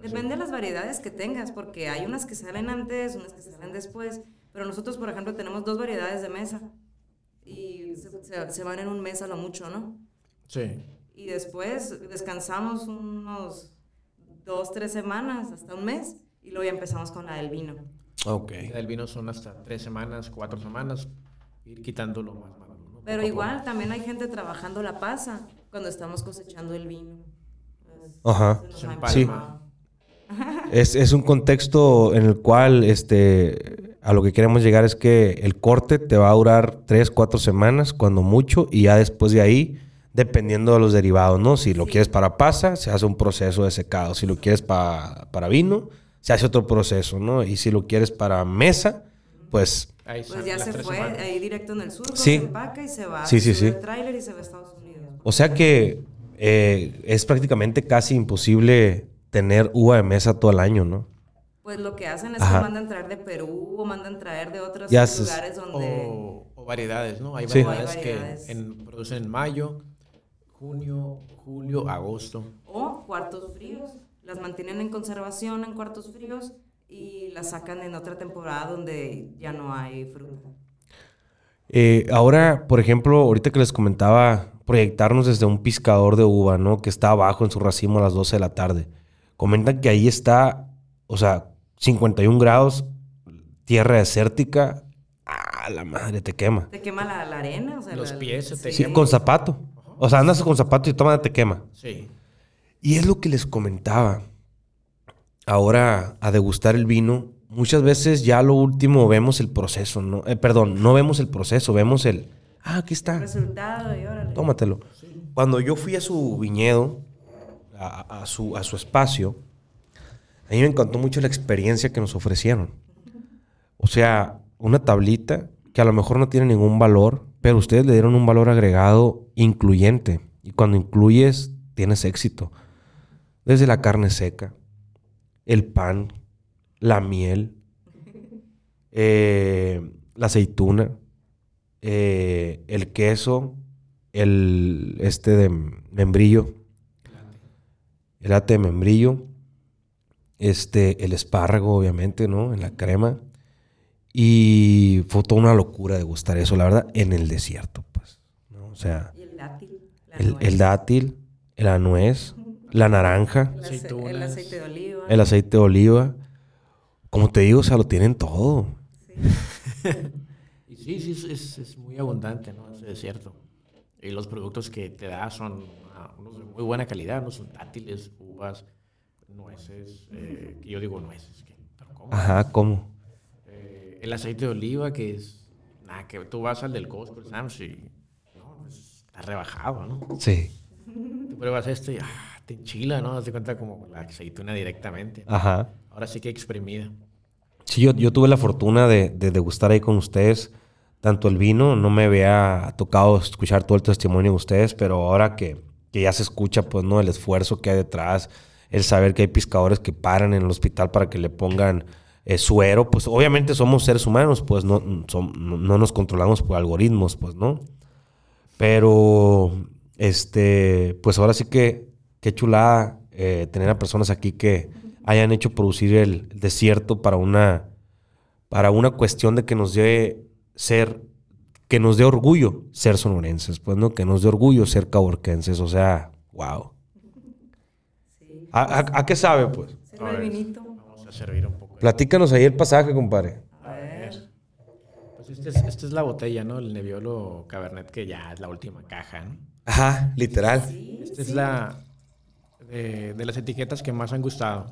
S2: Depende de las variedades que tengas, porque hay unas que salen antes, unas que salen después, pero nosotros, por ejemplo, tenemos dos variedades de mesa y se, se- se van en un mes a lo mucho, ¿no?
S3: Sí.
S2: Y después descansamos unos dos, tres semanas, hasta un mes, y luego ya empezamos con la del vino.
S1: Ok.
S3: El vino son hasta tres semanas, cuatro semanas. Ir quitándolo más malo. ¿no?
S2: Pero igual también hay gente trabajando la pasa cuando estamos cosechando el vino.
S1: Ajá. Sí. Es, es un contexto en el cual este, a lo que queremos llegar es que el corte te va a durar tres, cuatro semanas, cuando mucho, y ya después de ahí, dependiendo de los derivados, ¿no? Si lo
S2: Sí.
S1: quieres para pasa, se hace un proceso de secado. Si lo quieres pa- para vino, se hace otro proceso, ¿no? Y si lo quieres para mesa, pues
S3: Ahí
S2: Pues ya se fue
S3: semanas.
S2: ahí directo en el surco,
S1: Sí.
S2: se empaca y se va.
S1: Sí, sí, sí.
S2: el tráiler y se va a Estados Unidos.
S1: O sea que eh, es prácticamente casi imposible tener uva de mesa todo el año, ¿no?
S2: Pues lo que hacen es
S1: Ajá.
S2: que mandan traer de Perú o mandan traer de otros
S1: Ya
S2: lugares donde...
S3: O, o variedades, ¿no? Hay
S1: Sí.
S3: variedades,
S2: Hay variedades.
S3: que en- producen en mayo, junio, julio, agosto.
S2: O cuartos fríos. Las mantienen en conservación en cuartos fríos y las sacan en otra temporada donde ya no hay fruta.
S1: Eh, ahora, por ejemplo, ahorita que les comentaba, proyectarnos desde un piscador de uva, ¿no? Que está abajo en su racimo a las 12 de la tarde. Comentan que ahí está, o sea, 51 grados, tierra desértica. Ah, la madre, te quema.
S2: ¿Te quema la, la arena? O sea,
S3: Los
S2: la-
S3: pies se te
S1: Sí,
S3: queman.
S1: con zapato. O sea, andas con zapato y toma, te quema.
S3: Sí.
S1: Y es lo que les comentaba. Ahora, a degustar el vino, muchas veces ya lo último vemos el proceso, ¿no? Eh, perdón, no vemos el proceso, vemos el... Ah, aquí está.
S2: Resultado y órale.
S1: Tómatelo. Cuando yo fui a su viñedo, a, a su, a su espacio, a mí me encantó mucho la experiencia que nos ofrecieron. O sea, una tablita que a lo mejor no tiene ningún valor, pero ustedes le dieron un valor agregado incluyente. Y cuando incluyes, tienes éxito. Desde la carne seca, el pan, la miel, eh, la aceituna, eh, el queso, el este de membrillo, el ate de membrillo, este, el espárrago, obviamente, ¿no? En la crema. Y fue toda una locura de gustar eso, la verdad, en el desierto, pues. ¿no? O sea,
S2: Y el dátil. la
S1: el, dátil, la nuez, la naranja,
S2: el ace- el aceite de oliva.
S1: el aceite de oliva. Como te digo, o sea, lo tienen todo.
S2: Sí.
S3: Y sí, sí, es, es, es muy abundante, ¿no? Ese desierto. Y los productos que te da son ah, unos de muy buena calidad, ¿no? Son dátiles, uvas, nueces, eh, yo digo nueces. ¿pero cómo?
S1: Ajá, ¿cómo?
S3: El aceite de oliva, que es, nada, que tú vas al del Costco, el Sam's, y no, pues, está rebajado, ¿no?
S1: Sí.
S3: Tú pruebas este y ah, te enchila, ¿no? Te cuenta como la aceituna directamente.
S1: Ajá.
S3: Ahora sí que exprimida.
S1: Sí, yo, yo tuve la fortuna de, de degustar ahí con ustedes tanto el vino, no me había tocado escuchar todo el testimonio de ustedes, pero ahora que, que ya se escucha, pues, ¿no? El esfuerzo que hay detrás, el saber que hay pescadores que paran en el hospital para que le pongan eh, suero, pues obviamente somos seres humanos, pues no, no, no nos controlamos por algoritmos, pues, ¿no? Pero, este, pues ahora sí que, qué chulada eh, tener a personas aquí que hayan hecho producir el desierto para una, para una cuestión de que nos dé ser, que nos dé orgullo ser sonorenses, pues, ¿no? Que nos dé orgullo ser caborquenses, o sea, wow.
S2: Sí.
S1: ¿A, a- a qué sabe, pues?
S2: Vinito.
S3: Vamos a servir un poco.
S1: Platícanos ahí el pasaje, compadre.
S2: A ver.
S3: Pues este es- esta es la botella, ¿no? El Nebbiolo Cabernet, que ya es la última caja, ¿no?
S1: Ajá, literal.
S2: Sí,
S3: Esta
S2: sí.
S3: es la de, de las etiquetas que más han gustado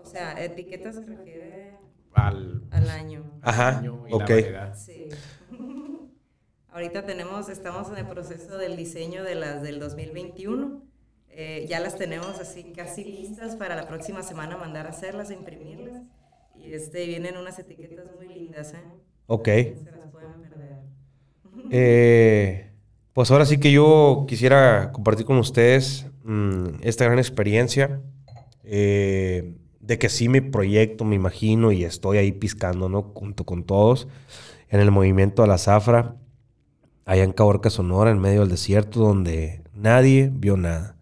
S2: O sea, etiqueta se refiere
S3: al
S2: al año.
S1: Ajá,
S3: año y
S1: ok.
S3: la variedad.
S2: Sí. Ahorita tenemos, estamos en el proceso del diseño de las del 2021. Eh, ya las tenemos así casi listas para la próxima semana mandar a hacerlas, a imprimirlas. Y este, vienen unas etiquetas muy lindas, ¿eh?
S1: Ok.
S2: Se las pueden perder.
S1: Eh, pues ahora sí que yo quisiera compartir con ustedes mm, esta gran experiencia eh, de que sí me proyecto, me imagino y estoy ahí piscando, ¿no? Junto con todos en el movimiento a la zafra, allá en Caborca, Sonora, en medio del desierto, donde nadie vio nada.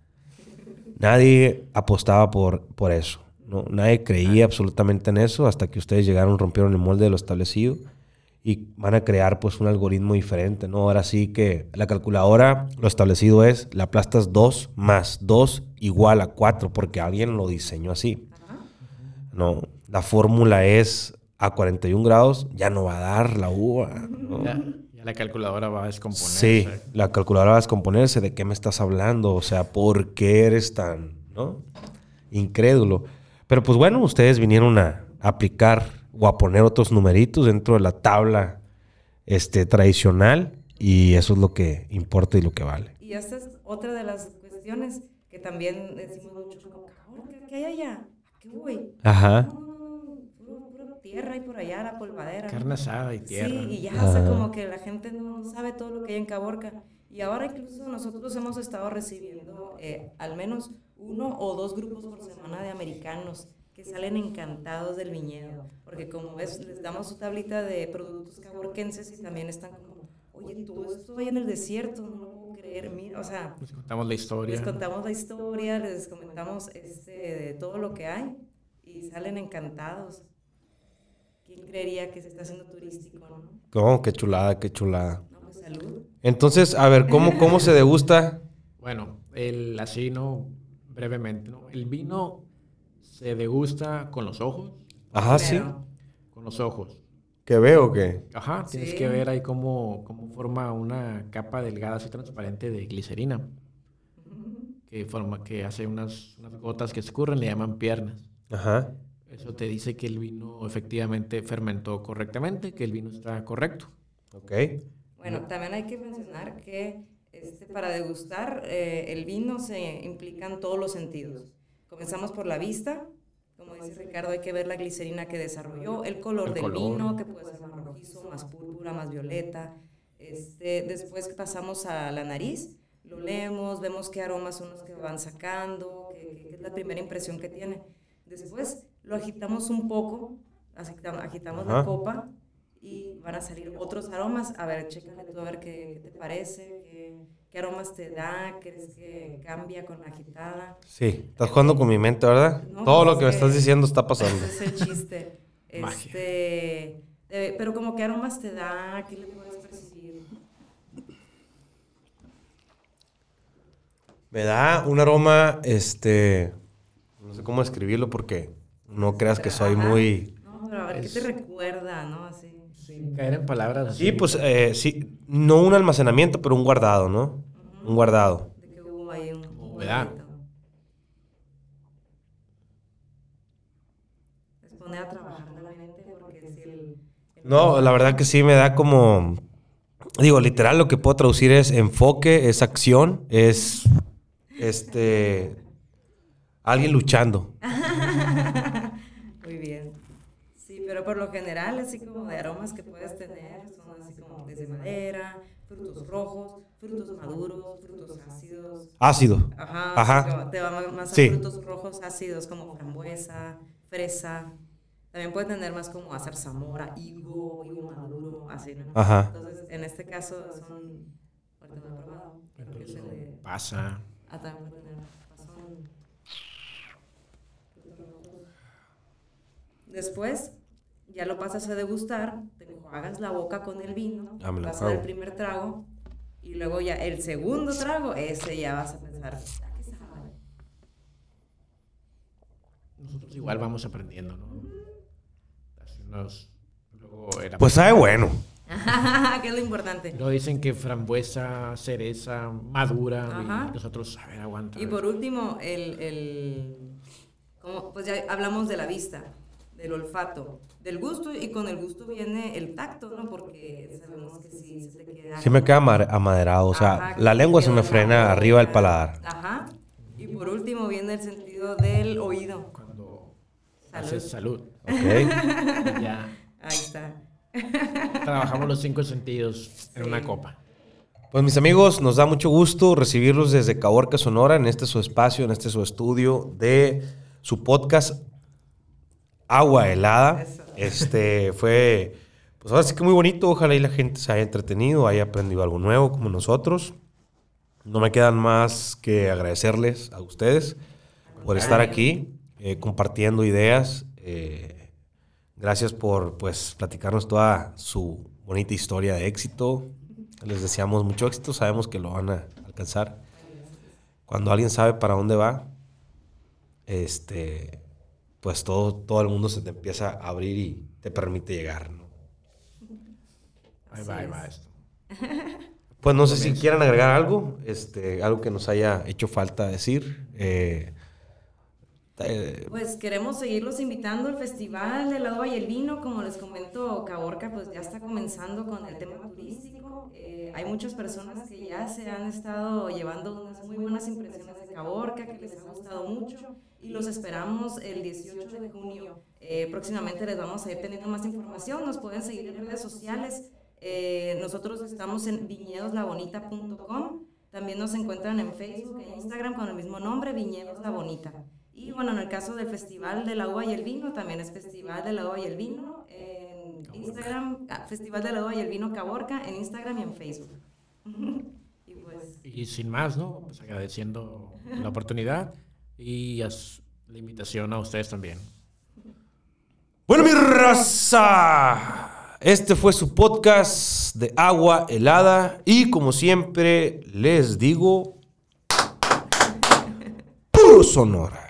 S1: Nadie apostaba por, por eso. ¿no? Nadie creía absolutamente en eso hasta que ustedes llegaron, rompieron el molde de lo establecido y van a crear pues un algoritmo diferente, ¿no? Ahora sí que la calculadora, lo establecido es, la aplastas 2 más 2 igual a 4, porque alguien lo diseñó así. No, la fórmula es a 41 grados, ya no va a dar la uva. ¿no?
S3: Ya, la calculadora va a descomponerse.
S1: Sí, la calculadora va a descomponerse. ¿De qué me estás hablando? O sea, ¿por qué eres tan, no? Incrédulo. Pero pues bueno, ustedes vinieron a aplicar o a poner otros numeritos dentro de la tabla este, tradicional y eso es lo que importa y lo que vale.
S2: Y esta es otra de las cuestiones que también decimos mucho, como, "Cabrón, ¿qué- ¿qué hay allá? ¿A qué voy?
S1: Ajá.
S2: No, no, no, puro, puro tierra y por allá la polvadera.
S3: Carne asada y tierra.
S2: Sí, y ya, o sea, como que la gente no sabe todo lo que hay en Caborca. Y ahora incluso nosotros hemos estado recibiendo eh, al menos uno o dos grupos por semana de americanos que salen encantados del viñedo. Porque como ves, les damos su tablita de productos caborquenses y también están como, oye, todo esto hay en el desierto, no lo puedo creer, mira, o sea,
S3: Les contamos la historia.
S2: les contamos la historia, les comentamos este, de todo lo que hay y salen encantados. ¿Quién creería que se está haciendo turístico, no?
S1: Oh, qué chulada, qué chulada.
S2: No, pues salud.
S1: Entonces, a ver, ¿cómo, cómo se degusta?
S3: Bueno, el así, ¿no? Brevemente, ¿no? El vino se degusta con los ojos.
S1: Ajá, sí.
S3: Con los ojos.
S1: ¿Qué veo que?
S3: Ajá, tienes
S2: Sí.
S3: que ver ahí cómo, cómo forma una capa delgada así transparente de glicerina. Que forma, que hace unas, unas gotas que escurren, le llaman piernas.
S1: Ajá.
S3: Eso te dice que el vino efectivamente fermentó correctamente, que el vino está correcto.
S1: Ok.
S2: Bueno, también hay que mencionar que este, para degustar eh, el vino se implican todos los sentidos. Comenzamos por la vista, como dice Ricardo, hay que ver la glicerina que desarrolló, el color
S3: El
S2: del
S3: color.
S2: vino, que puede ser más rojizo, más púrpura, más violeta. Este, después pasamos a la nariz, lo leemos, vemos qué aromas son los que van sacando, qué, qué- qué es la primera impresión que tiene. Después lo agitamos un poco, agitamos, agitamos la copa y van a salir otros aromas. A ver, chécale tú a ver qué, qué te parece, qué, qué aromas te da, crees que cambia con la agitada.
S1: Sí, estás jugando con mi mente, ¿verdad?
S2: No,
S1: Todo lo
S2: pues
S1: que me estás diciendo está pasando.
S2: Ese es el chiste. Este, eh, pero como qué aromas te da, qué le puedes percibir.
S1: Me da un aroma, este, no sé cómo describirlo porque no creas que soy muy...
S2: No, pero a ver, ¿qué te recuerda, no? Así.
S3: Sin caer en palabras así.
S1: Sí, pues eh, sí, no un almacenamiento, pero un guardado, ¿no? Un guardado.
S2: De que hubo ahí un... pone a trabajar la mente porque si el... el-
S1: No, la verdad que sí me da como... Digo, literal lo que puedo traducir es enfoque, es acción, es... Este... Alguien luchando.
S2: Pero por lo general, así como de aromas que puedes tener, son así como desde madera, frutos rojos, frutos maduros, frutos ácidos.
S1: Ácido.
S2: Ajá.
S1: Ajá.
S2: Te va más a
S1: Sí.
S2: frutos rojos ácidos como frambuesa, fresa. También puede tener más como a zarzamora, higo, higo maduro, así, ¿no?
S1: Ajá.
S2: Entonces, en este caso son... Ahorita no he probado. De...
S3: Pasa.
S2: Ah, también puede tener pasón. Después, ya lo pasas a degustar, te enjuagas la boca con el vino,
S1: Ah, lo
S2: a dar el primer trago y luego ya el segundo trago, ese ya vas a pensar, "Ah, ¿qué sabe?".
S3: Nosotros igual vamos aprendiendo, ¿no? Luego era-
S1: Pues sabe bueno.
S2: ¿Qué es lo importante?
S3: Luego dicen que frambuesa, cereza, madura.
S2: Ajá.
S3: Y nosotros, a ver, aguanta.
S2: Y por último, el, el- como, pues ya hablamos de la vista, del olfato, del gusto y con el gusto viene el tacto, ¿no? Porque sabemos que si se te queda...
S1: Sí me queda ama- amaderado, o sea,
S2: Ajá,
S1: la lengua se me frena
S2: la
S1: arriba del paladar.
S2: Ajá. Y por último viene el sentido del oído.
S3: Cuando
S2: Salud.
S3: haces salud.
S1: ¿ok?
S3: Ya
S2: Ahí está.
S3: trabajamos los cinco sentidos en una copa.
S1: Pues mis amigos, nos da mucho gusto recibirlos desde Caborca, Sonora, en este su espacio, en este su estudio de su podcast Agua Helada. Este fue, pues ahora sí que muy bonito. Ojalá y la gente se haya entretenido, haya aprendido algo nuevo como nosotros. No me quedan más que agradecerles a ustedes por estar aquí, eh, compartiendo ideas. eh, gracias por pues platicarnos toda su bonita historia de éxito. Les deseamos mucho éxito, sabemos que lo van a alcanzar. Cuando alguien sabe para dónde va, este, pues todo, todo el mundo se te empieza a abrir y te permite llegar. ¿no?
S3: Ahí va, ahí va esto.
S1: Pues no sé si quieran agregar algo, este, algo que nos haya hecho falta decir. Eh, eh,
S2: Pues queremos seguirlos invitando al Festival del Agua y el Vino. Como les comento, Caborca pues ya está comenzando con el tema turístico. Eh, hay muchas personas que ya se han estado llevando unas muy buenas impresiones de Caborca, que les ha gustado mucho. Y los esperamos el 18 de junio. Eh, próximamente les vamos a ir teniendo más información. Nos pueden seguir en redes sociales. Eh, nosotros estamos en viñedoslabonita.com. También nos encuentran en Facebook e Instagram con el mismo nombre, Viñedos La Bonita. Y bueno, en el caso del Festival de la Uva y el Vino, también es Festival de la Uva y el Vino en Instagram, ah, Festival de la Uva y el Vino Caborca en Instagram y en Facebook. y pues,
S3: Y sin más, ¿no? Pues agradeciendo la oportunidad y la invitación a ustedes también.
S1: Bueno, mi raza, este fue su podcast de agua helada y como siempre les digo, puro sonora.